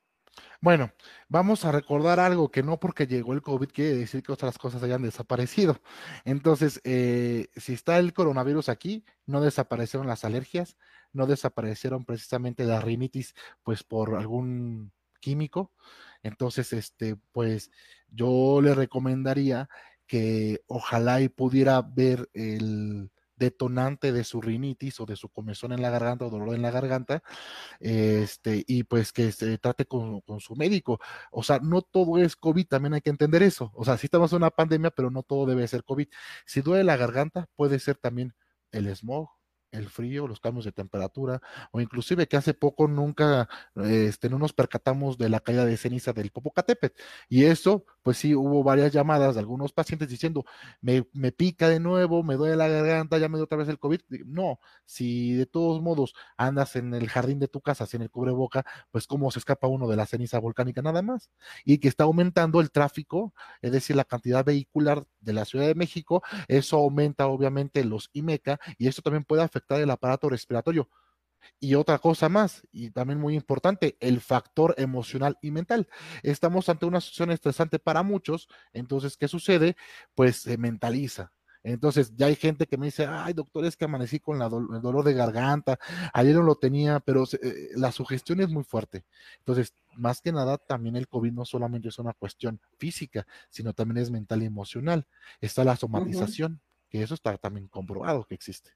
Bueno, vamos a recordar algo que no porque llegó el COVID quiere decir que otras cosas hayan desaparecido. Entonces, eh, si está el coronavirus aquí, no desaparecieron las alergias, no desaparecieron precisamente la rinitis, pues por algún químico. Entonces, este, pues yo le recomendaría que ojalá y pudiera ver el detonante de su rinitis o de su comezón en la garganta o dolor en la garganta, este, y pues que se trate con, con, su médico. O sea, no todo es COVID, también hay que entender eso. O sea, sí estamos en una pandemia, pero no todo debe ser COVID. Si duele la garganta, puede ser también el smog, el frío, los cambios de temperatura, o inclusive que hace poco nunca este, no nos percatamos de la caída de ceniza del Popocatépetl. Y eso, pues sí, hubo varias llamadas de algunos pacientes diciendo, me, me pica de nuevo, me duele la garganta, ya me dio otra vez el COVID. No, si de todos modos andas en el jardín de tu casa sin el cubreboca, pues cómo se escapa uno de la ceniza volcánica nada más. Y que está aumentando el tráfico, es decir, la cantidad vehicular de la Ciudad de México, eso aumenta obviamente los IMECA y esto también puede afectar el aparato respiratorio. Y otra cosa más, y también muy importante, el factor emocional y mental. Estamos ante una situación estresante para muchos, entonces, ¿qué sucede? Pues se mentaliza. Entonces, ya hay gente que me dice, ay, doctor, es que amanecí con el dolor de garganta, ayer no lo tenía, pero eh, la sugestión es muy fuerte. Entonces, más que nada, también el COVID no solamente es una cuestión física, sino también es mental y emocional. Está la somatización, que eso está también comprobado que existe.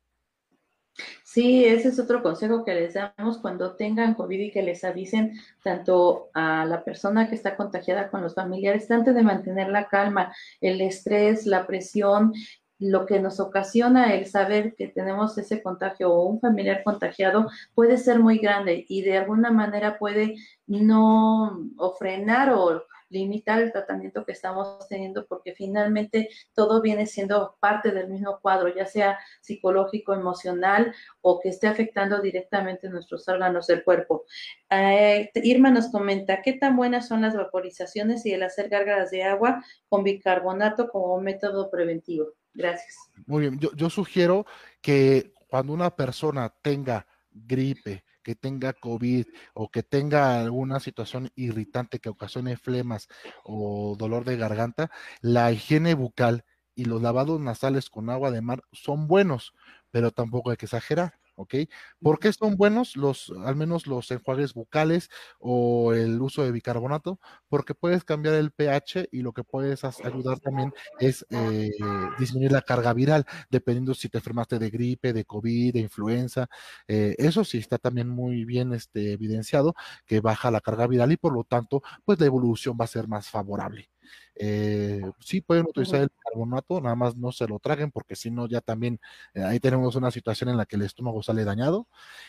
Sí, ese es otro consejo que les damos cuando tengan COVID y que les avisen tanto a la persona que está contagiada con los familiares, antes de mantener la calma, el estrés, la presión, lo que nos ocasiona el saber que tenemos ese contagio o un familiar contagiado puede ser muy grande y de alguna manera puede no o frenar o limitar el tratamiento que estamos teniendo porque finalmente todo viene siendo parte del mismo cuadro, ya sea psicológico, emocional o que esté afectando directamente nuestros órganos del cuerpo. Eh, Irma nos comenta, ¿qué tan buenas son las vaporizaciones y el hacer gárgaras de agua con bicarbonato como método preventivo? Gracias. Muy bien, yo, yo sugiero que cuando una persona tenga gripe, que tenga COVID o que tenga alguna situación irritante que ocasione flemas o dolor de garganta, la higiene bucal y los lavados nasales con agua de mar son buenos, pero tampoco hay que exagerar. ¿Ok? ¿Por qué son buenos los, al menos los enjuagues bucales o el uso de bicarbonato? Porque puedes cambiar el pH y lo que puedes ayudar también es eh, disminuir la carga viral, dependiendo si te enfermaste de gripe, de COVID, de influenza. Eh, eso sí está también muy bien este, evidenciado que baja la carga viral y por lo tanto, pues la evolución va a ser más favorable. Eh, sí pueden utilizar el carbonato, nada más no se lo traguen porque si no ya también eh, ahí tenemos una situación en la que el estómago sale dañado.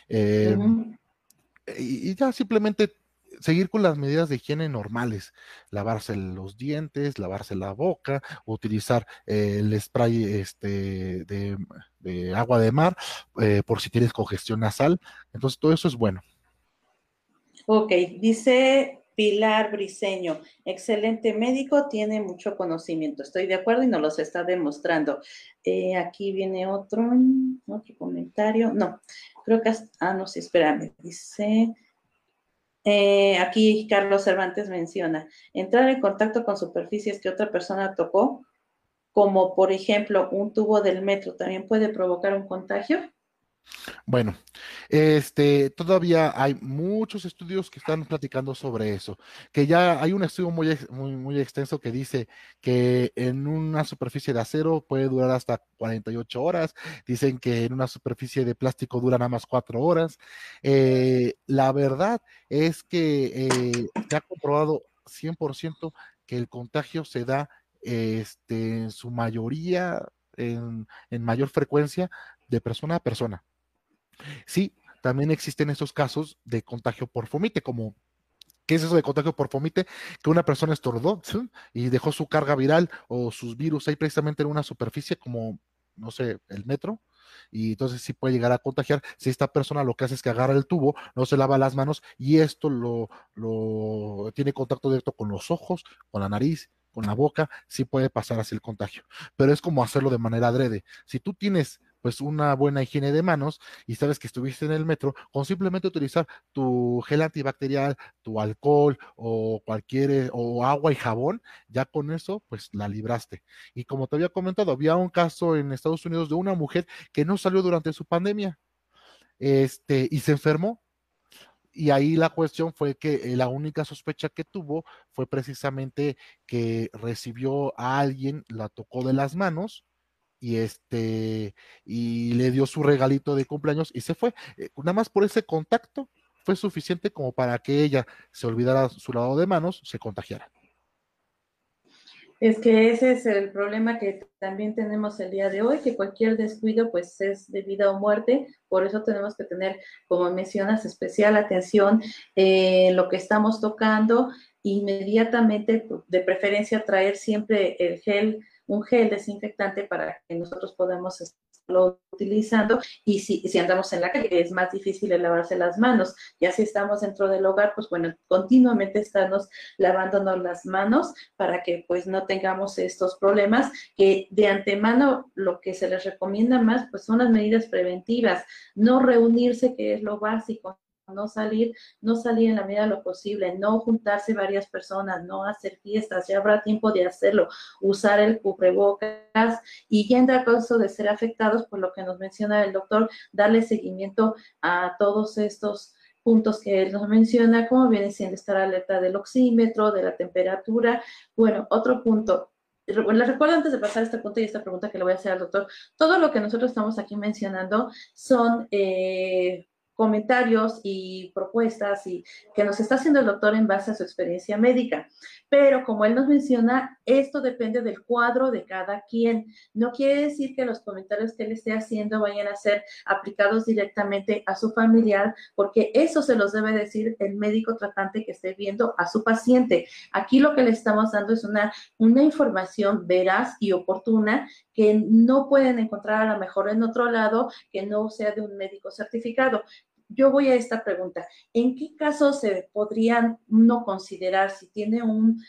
Eh, y, ya simplemente seguir con las medidas de higiene normales, lavarse los dientes, lavarse la boca, utilizar el spray este, de, de, agua de mar por si tienes congestión nasal. Entonces todo eso es bueno. Ok, dice Pilar Briseño, excelente médico, tiene mucho conocimiento. Estoy de acuerdo y nos los está demostrando. Eh, aquí viene otro, otro comentario. No, creo que, ah, no, sí, espérame. Dice, Eh, aquí Carlos Cervantes menciona, entrar en contacto con superficies que otra persona tocó, como por ejemplo un tubo del metro, también puede provocar un contagio. Bueno, este, todavía hay muchos estudios que están platicando sobre eso, que ya hay un estudio muy, muy, extenso que dice que en una superficie de acero puede durar hasta 48 horas, dicen que en una superficie de plástico dura nada más 4 horas. Eh, la verdad es que eh, se ha comprobado 100% que el contagio se da este, en su mayoría, en, en mayor frecuencia, de persona a persona. Sí, también existen estos casos de contagio por fomite, como ¿Qué es eso de contagio por fomite? Que una persona estornudó y dejó su carga viral o sus virus ahí precisamente en una superficie como, no sé, el metro. Y entonces sí puede llegar a contagiar si esta persona lo que hace es que agarra el tubo, no se lava las manos y esto lo, lo tiene contacto directo con los ojos, con la nariz, con la boca, sí puede pasar así el contagio. Pero es como hacerlo de manera adrede. Si tú tienes pues una buena higiene de manos y sabes que estuviste en el metro, con simplemente utilizar tu gel antibacterial, tu alcohol o cualquier eh, o agua y jabón, ya con eso pues la libraste. Y como te había comentado, había un caso en Estados Unidos de una mujer que no salió durante su pandemia. Este, y se enfermó, y ahí la cuestión fue que eh, la única sospecha que tuvo fue precisamente que recibió a alguien, la tocó de las manos y este y le dio su regalito de cumpleaños y se fue. Eh, nada más por ese contacto fue suficiente como para que ella se olvidara su lado de manos, se contagiara. Es que ese es el problema que también tenemos el día de hoy, que cualquier descuido pues es de vida o muerte, por eso tenemos que tener, como mencionas, especial atención en lo que estamos tocando, inmediatamente, de preferencia traer siempre el gel un gel desinfectante para que nosotros podamos estarlo utilizando y si, si andamos en la calle es más difícil lavarse las manos. Ya si estamos dentro del hogar, pues bueno, continuamente estamos lavándonos las manos para que pues no tengamos estos problemas que de antemano lo que se les recomienda más pues son las medidas preventivas, no reunirse que es lo básico, no salir, no salir en la medida de lo posible, no juntarse varias personas, no hacer fiestas, ya habrá tiempo de hacerlo, usar el cubrebocas y ya en caso de ser afectados, por lo que nos menciona el doctor, darle seguimiento a todos estos puntos que él nos menciona, como viene siendo estar alerta del oxímetro, de la temperatura. Bueno, otro punto, les recuerdo antes de pasar este punto y esta pregunta que le voy a hacer al doctor, todo lo que nosotros estamos aquí mencionando son eh, comentarios y propuestas y que nos está haciendo el doctor en base a su experiencia médica. Pero como él nos menciona, esto depende del cuadro de cada quien. No quiere decir que los comentarios que él esté haciendo vayan a ser aplicados directamente a su familiar, porque eso se los debe decir el médico tratante que esté viendo a su paciente. Aquí lo que le estamos dando es una, una información veraz y oportuna que no pueden encontrar a lo mejor en otro lado que no sea de un médico certificado yo voy a esta pregunta. ¿En qué caso se podrían no considerar si tiene un,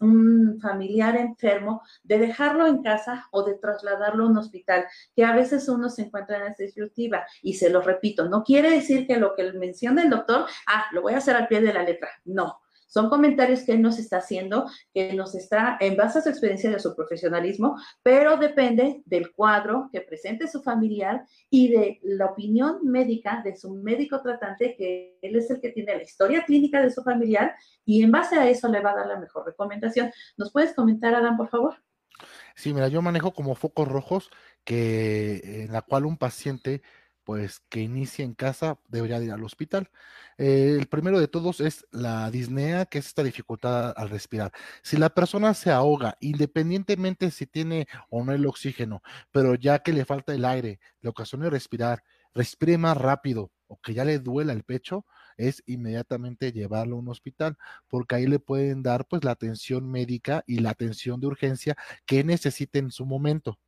un, familiar enfermo de dejarlo en casa o de trasladarlo a un hospital? Que a veces uno se encuentra en esta disyuntiva y se lo repito, no quiere decir que lo que menciona el doctor, ah, lo voy a hacer al pie de la letra. No, son comentarios que él nos está haciendo, que nos está en base a su experiencia de su profesionalismo, pero depende del cuadro que presente su familiar y de la opinión médica de su médico tratante, que él es el que tiene la historia clínica de su familiar y en base a eso le va a dar la mejor recomendación. ¿Nos puedes comentar, Adam, por favor? Sí, mira, yo manejo como focos rojos que en la cual un paciente pues que inicia en casa debería ir al hospital. Eh, el primero de todos es la disnea, que es esta dificultad al respirar. Si la persona se ahoga, independientemente si tiene o no el oxígeno, pero ya que le falta el aire, le ocasiona respirar, respire más rápido o que ya le duela el pecho, es inmediatamente llevarlo a un hospital, porque ahí le pueden dar pues la atención médica y la atención de urgencia que necesite en su momento.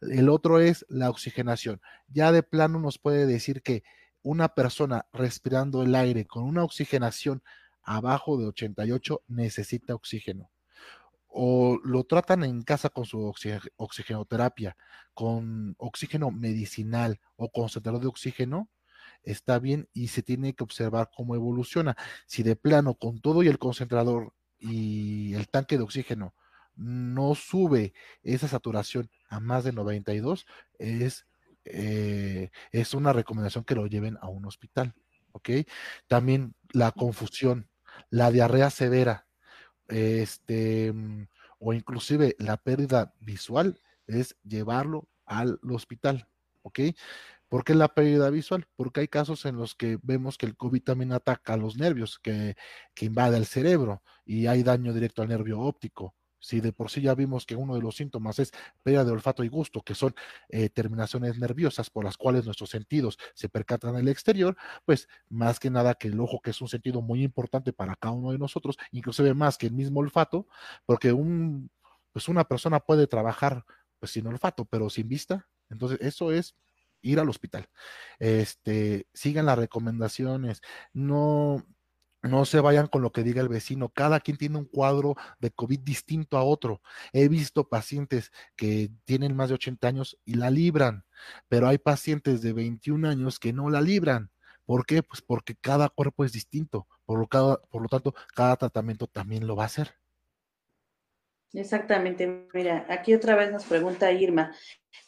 El otro es la oxigenación. Ya de plano nos puede decir que una persona respirando el aire con una oxigenación abajo de 88 necesita oxígeno. O lo tratan en casa con su oxigenoterapia, con oxígeno medicinal o concentrador de oxígeno, está bien y se tiene que observar cómo evoluciona. Si de plano, con todo y el concentrador y el tanque de oxígeno, no sube esa saturación a más de 92, es, eh, es una recomendación que lo lleven a un hospital. ¿Ok? También la confusión, la diarrea severa, este, o inclusive la pérdida visual, es llevarlo al hospital. ¿Ok? ¿Por qué la pérdida visual? Porque hay casos en los que vemos que el COVID también ataca a los nervios, que, que invade el cerebro y hay daño directo al nervio óptico. Si de por sí ya vimos que uno de los síntomas es pérdida de olfato y gusto, que son eh, terminaciones nerviosas por las cuales nuestros sentidos se percatan en el exterior, pues más que nada que el ojo, que es un sentido muy importante para cada uno de nosotros, inclusive más que el mismo olfato, porque un, pues una persona puede trabajar pues sin olfato, pero sin vista. Entonces, eso es ir al hospital. Este, sigan las recomendaciones, no, no se vayan con lo que diga el vecino. Cada quien tiene un cuadro de COVID distinto a otro. He visto pacientes que tienen más de 80 años y la libran, pero hay pacientes de 21 años que no la libran. ¿Por qué? Pues porque cada cuerpo es distinto. Por lo, por lo tanto, cada tratamiento también lo va a hacer. Exactamente. Mira, aquí otra vez nos pregunta Irma,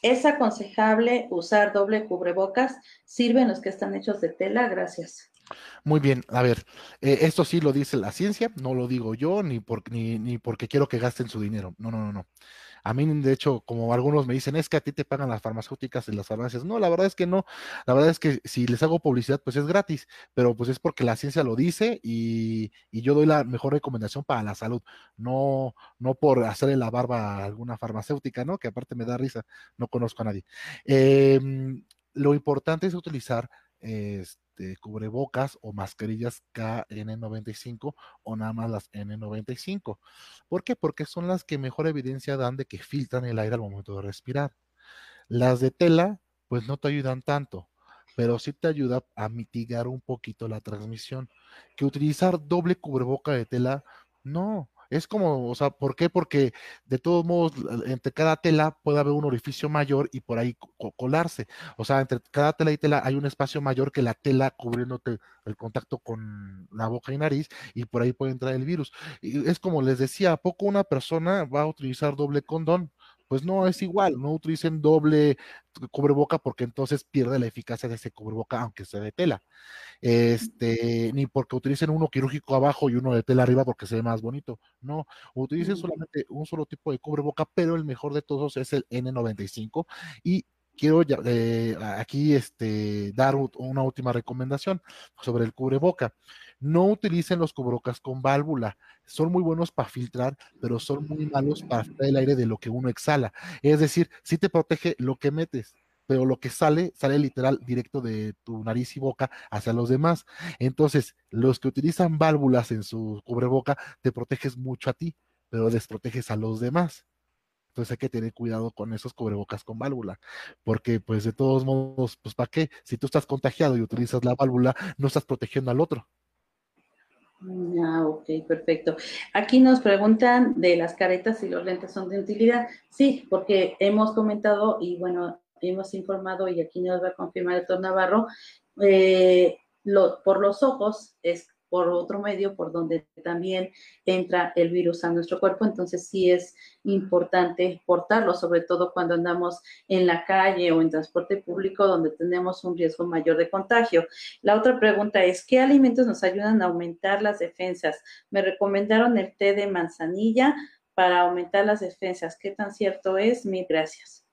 ¿es aconsejable usar doble cubrebocas? ¿Sirven los que están hechos de tela? Gracias. Muy bien, a ver, eh, esto sí lo dice la ciencia, no lo digo yo, ni, por, ni, ni porque quiero que gasten su dinero. No, no, no, no. A mí, de hecho, como algunos me dicen, es que a ti te pagan las farmacéuticas y las farmacias. No, la verdad es que no. La verdad es que si les hago publicidad, pues es gratis, pero pues es porque la ciencia lo dice y, y yo doy la mejor recomendación para la salud. No, no por hacerle la barba a alguna farmacéutica, ¿no? Que aparte me da risa, no conozco a nadie. Em, lo importante es utilizar este, cubrebocas o mascarillas KN95 o nada más las N95. ¿Por qué? Porque son las que mejor evidencia dan de que filtran el aire al momento de respirar. Las de tela, pues no te ayudan tanto, pero sí te ayuda a mitigar un poquito la transmisión. Que utilizar doble cubreboca de tela, no, es como, o sea, ¿por qué? Porque de todos modos, entre cada tela puede haber un orificio mayor y por ahí colarse. O sea, entre cada tela y tela hay un espacio mayor que la tela cubriéndote el contacto con la boca y nariz y por ahí puede entrar el virus. Es como les decía, ¿a poco una persona va a utilizar doble condón? Pues no es igual, no utilicen doble cubreboca porque entonces pierde la eficacia de ese cubreboca, aunque sea de tela. Este, ni porque utilicen uno quirúrgico abajo y uno de tela arriba porque se ve más bonito. No, utilicen solamente un solo tipo de cubreboca, pero el mejor de todos es el N95 y quiero eh, aquí este, dar una última recomendación sobre el cubreboca. No utilicen los cubrebocas con válvula. Son muy buenos para filtrar, pero son muy malos para filtrar el aire de lo que uno exhala. Es decir, sí te protege lo que metes, pero lo que sale, sale literal directo de tu nariz y boca hacia los demás. Entonces, los que utilizan válvulas en su cubreboca, te proteges mucho a ti, pero desproteges a los demás. Entonces hay que tener cuidado con esos cubrebocas con válvula, porque pues de todos modos, pues ¿para qué? Si tú estás contagiado y utilizas la válvula, no estás protegiendo al otro. Ah, ok, perfecto. Aquí nos preguntan de las caretas y los lentes son de utilidad. Sí, porque hemos comentado y bueno, hemos informado y aquí nos va a confirmar el doctor Navarro, eh, por los ojos es por otro medio por donde también entra el virus a nuestro cuerpo. Entonces sí es importante portarlo, sobre todo cuando andamos en la calle o en transporte público donde tenemos un riesgo mayor de contagio. La otra pregunta es, ¿qué alimentos nos ayudan a aumentar las defensas? Me recomendaron el té de manzanilla para aumentar las defensas. ¿Qué tan cierto es? Mil gracias.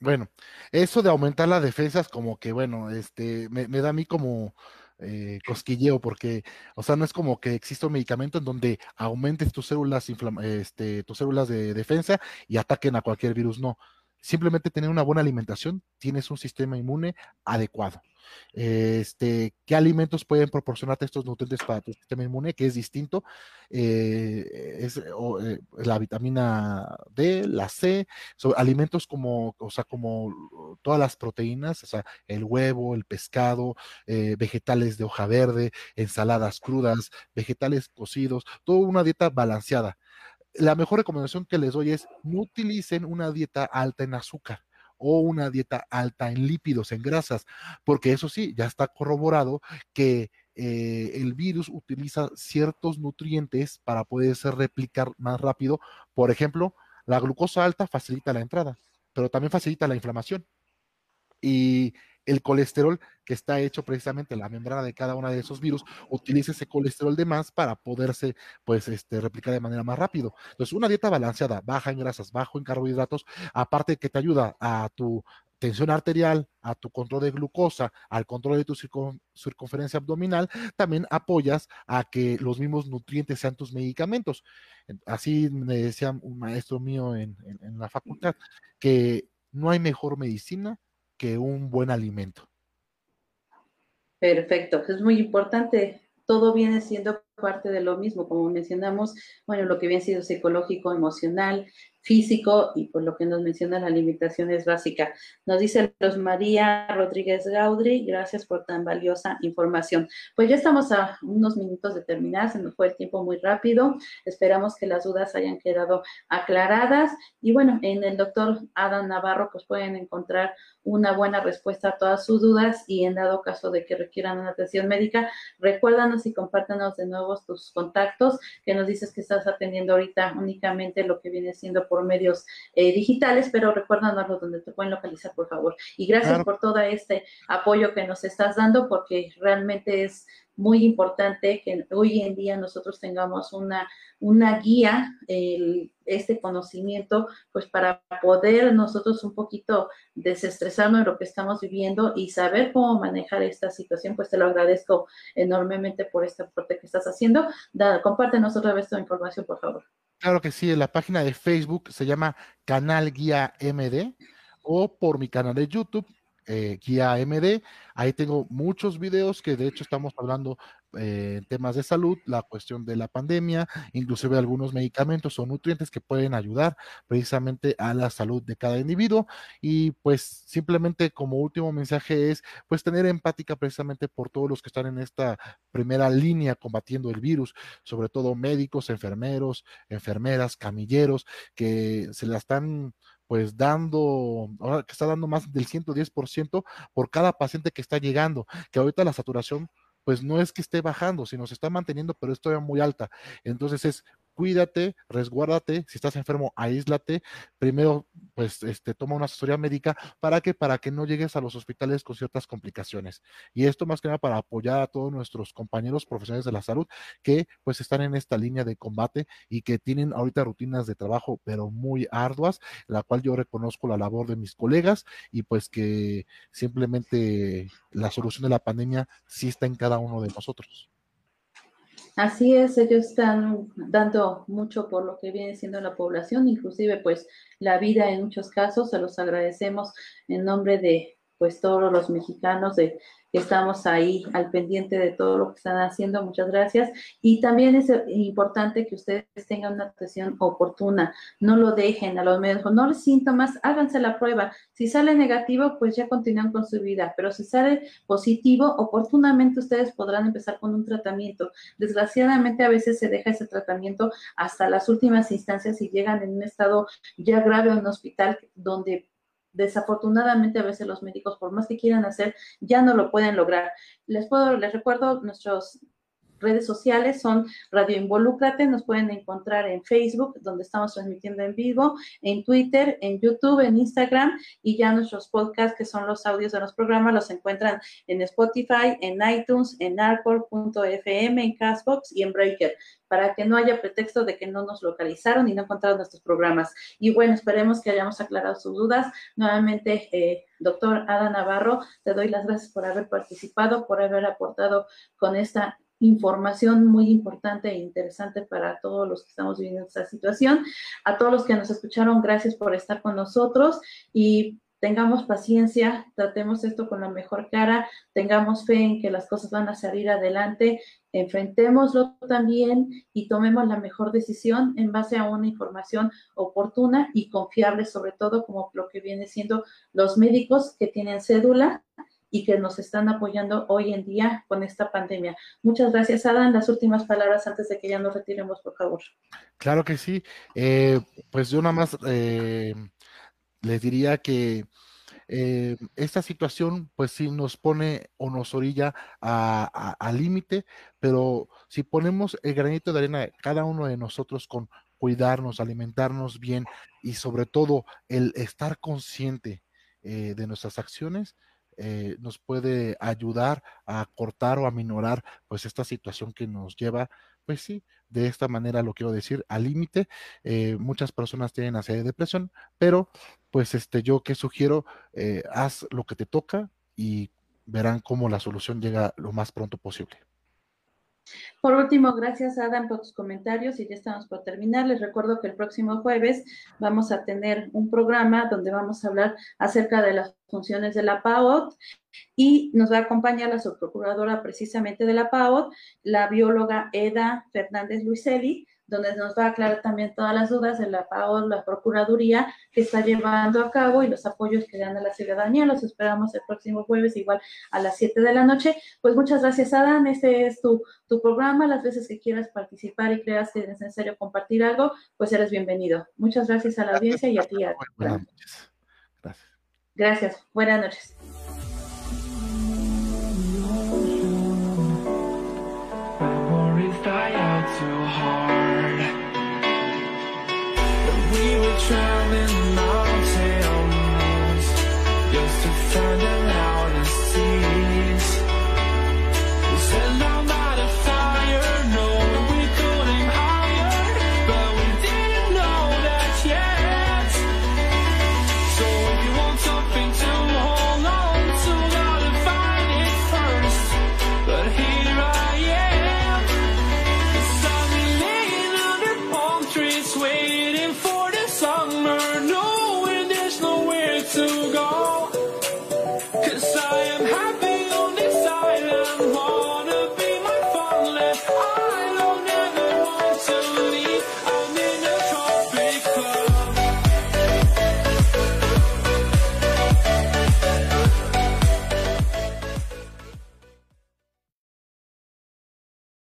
Bueno, eso de aumentar las defensas como que, bueno, este, me, me da a mí como eh, cosquilleo, porque, o sea, no es como que exista un medicamento en donde aumentes tus células, este, tus células de defensa y ataquen a cualquier virus, no. Simplemente tener una buena alimentación, tienes un sistema inmune adecuado. Este, ¿Qué alimentos pueden proporcionarte estos nutrientes para tu sistema inmune? Que es distinto. Eh, es eh, la vitamina D, la C, alimentos como, o sea, como todas las proteínas, o sea, el huevo, el pescado, eh, vegetales de hoja verde, ensaladas crudas, vegetales cocidos, toda una dieta balanceada. La mejor recomendación que les doy es no utilicen una dieta alta en azúcar o una dieta alta en lípidos, en grasas, porque eso sí, ya está corroborado que eh, el virus utiliza ciertos nutrientes para poderse replicar más rápido. Por ejemplo, la glucosa alta facilita la entrada, pero también facilita la inflamación. Y el colesterol que está hecho precisamente la membrana de cada uno de esos virus utiliza ese colesterol de más para poderse pues este replicar de manera más rápido. Entonces, una dieta balanceada, baja en grasas, bajo en carbohidratos, aparte que te ayuda a tu tensión arterial, a tu control de glucosa, al control de tu circunferencia abdominal, también apoyas a que los mismos nutrientes sean tus medicamentos. Así me decía un maestro mío en, en la facultad, que no hay mejor medicina que un buen alimento. Perfecto, es muy importante. Todo viene siendo parte de lo mismo, como mencionamos, bueno, lo que viene siendo psicológico, emocional, físico y por lo que nos menciona la limitación es básica. Nos dice Los María Rodríguez Gaudri, gracias por tan valiosa información. Pues ya estamos a unos minutos de terminar, se nos fue el tiempo muy rápido. Esperamos que las dudas hayan quedado aclaradas y bueno, en el doctor Adam Navarro pues pueden encontrar una buena respuesta a todas sus dudas y en dado caso de que requieran una atención médica, recuérdanos y compártanos de nuevo tus contactos, que nos dices que estás atendiendo ahorita únicamente lo que viene siendo por medios eh, digitales, pero recuérdanos donde te pueden localizar, por favor. Y gracias por todo este apoyo que nos estás dando, porque realmente es muy importante que hoy en día nosotros tengamos una, una guía, este conocimiento, pues para poder nosotros un poquito desestresarnos de lo que estamos viviendo y saber cómo manejar esta situación, pues te lo agradezco enormemente por este aporte que estás haciendo. Da, compártenos otra vez tu información, por favor. Claro que sí, en la página de Facebook se llama Canal Guía MD o por mi canal de YouTube eh, guía MD. Ahí tengo muchos videos que de hecho estamos hablando eh, temas de salud, la cuestión de la pandemia, inclusive algunos medicamentos o nutrientes que pueden ayudar precisamente a la salud de cada individuo. Y pues simplemente como último mensaje es pues tener empática precisamente por todos los que están en esta primera línea combatiendo el virus, sobre todo médicos, enfermeros, enfermeras, camilleros, que se la están pues dando, ahora que está dando más del 110% por cada paciente que está llegando, que ahorita la saturación pues no es que esté bajando, sino se está manteniendo, pero es todavía muy alta. Entonces es cuídate, resguárdate, si estás enfermo, aíslate, primero pues este toma una asesoría médica para que para que no llegues a los hospitales con ciertas complicaciones. Y esto más que nada para apoyar a todos nuestros compañeros profesionales de la salud que pues están en esta línea de combate y que tienen ahorita rutinas de trabajo pero muy arduas, la cual yo reconozco la labor de mis colegas y pues que simplemente la solución de la pandemia sí está en cada uno de nosotros. Así es, ellos están dando mucho por lo que viene siendo la población, inclusive pues la vida en muchos casos, se los agradecemos en nombre de pues todos los mexicanos de estamos ahí al pendiente de todo lo que están haciendo. Muchas gracias. Y también es importante que ustedes tengan una atención oportuna. No lo dejen a los médicos. No los síntomas, háganse la prueba. Si sale negativo, pues ya continúan con su vida. Pero si sale positivo, oportunamente ustedes podrán empezar con un tratamiento. Desgraciadamente a veces se deja ese tratamiento hasta las últimas instancias y llegan en un estado ya grave a un hospital donde desafortunadamente a veces los médicos, por más que quieran hacer, ya no lo pueden lograr. Les puedo, les recuerdo nuestros redes sociales son Radio Involúcrate, nos pueden encontrar en Facebook, donde estamos transmitiendo en vivo, en Twitter, en YouTube, en Instagram y ya nuestros podcasts, que son los audios de los programas, los encuentran en Spotify, en iTunes, en Arcor.fm, en Castbox y en Breaker, para que no haya pretexto de que no nos localizaron y no encontraron nuestros programas. Y bueno, esperemos que hayamos aclarado sus dudas. Nuevamente, eh, doctor Ada Navarro, te doy las gracias por haber participado, por haber aportado con esta información muy importante e interesante para todos los que estamos viviendo esta situación. A todos los que nos escucharon, gracias por estar con nosotros y tengamos paciencia, tratemos esto con la mejor cara, tengamos fe en que las cosas van a salir adelante, enfrentémoslo también y tomemos la mejor decisión en base a una información oportuna y confiable, sobre todo como lo que viene siendo los médicos que tienen cédula y que nos están apoyando hoy en día con esta pandemia. Muchas gracias, Adán. Las últimas palabras antes de que ya nos retiremos, por favor. Claro que sí. Eh, pues yo nada más... Eh, les diría que eh, esta situación pues sí nos pone o nos orilla al límite, pero si ponemos el granito de arena cada uno de nosotros con cuidarnos, alimentarnos bien y sobre todo el estar consciente de nuestras acciones, eh, nos puede ayudar a cortar o a minorar pues esta situación que nos lleva pues sí, de esta manera lo quiero decir, al límite. Eh, muchas personas tienen de depresión, pero pues este, yo que sugiero, eh, haz lo que te toca y verán cómo la solución llega lo más pronto posible. Por último, gracias Adam por tus comentarios y ya estamos por terminar. Les recuerdo que el próximo jueves vamos a tener un programa donde vamos a hablar acerca de las funciones de la PAOT y nos va a acompañar la subprocuradora precisamente de la PAOT, la bióloga Eda Fernández Luiselli, donde nos va a aclarar también todas las dudas de la PAO, la Procuraduría que está llevando a cabo y los apoyos que dan a la ciudadanía. Los esperamos el próximo jueves, igual a las 7 de la noche. Pues muchas gracias, Adán. Este es tu, tu programa. Las veces que quieras participar y creas que es necesario compartir algo, pues eres bienvenido. Muchas gracias a la audiencia y a ti. Buenas noches. Gracias. Gracias. Buenas noches. traveling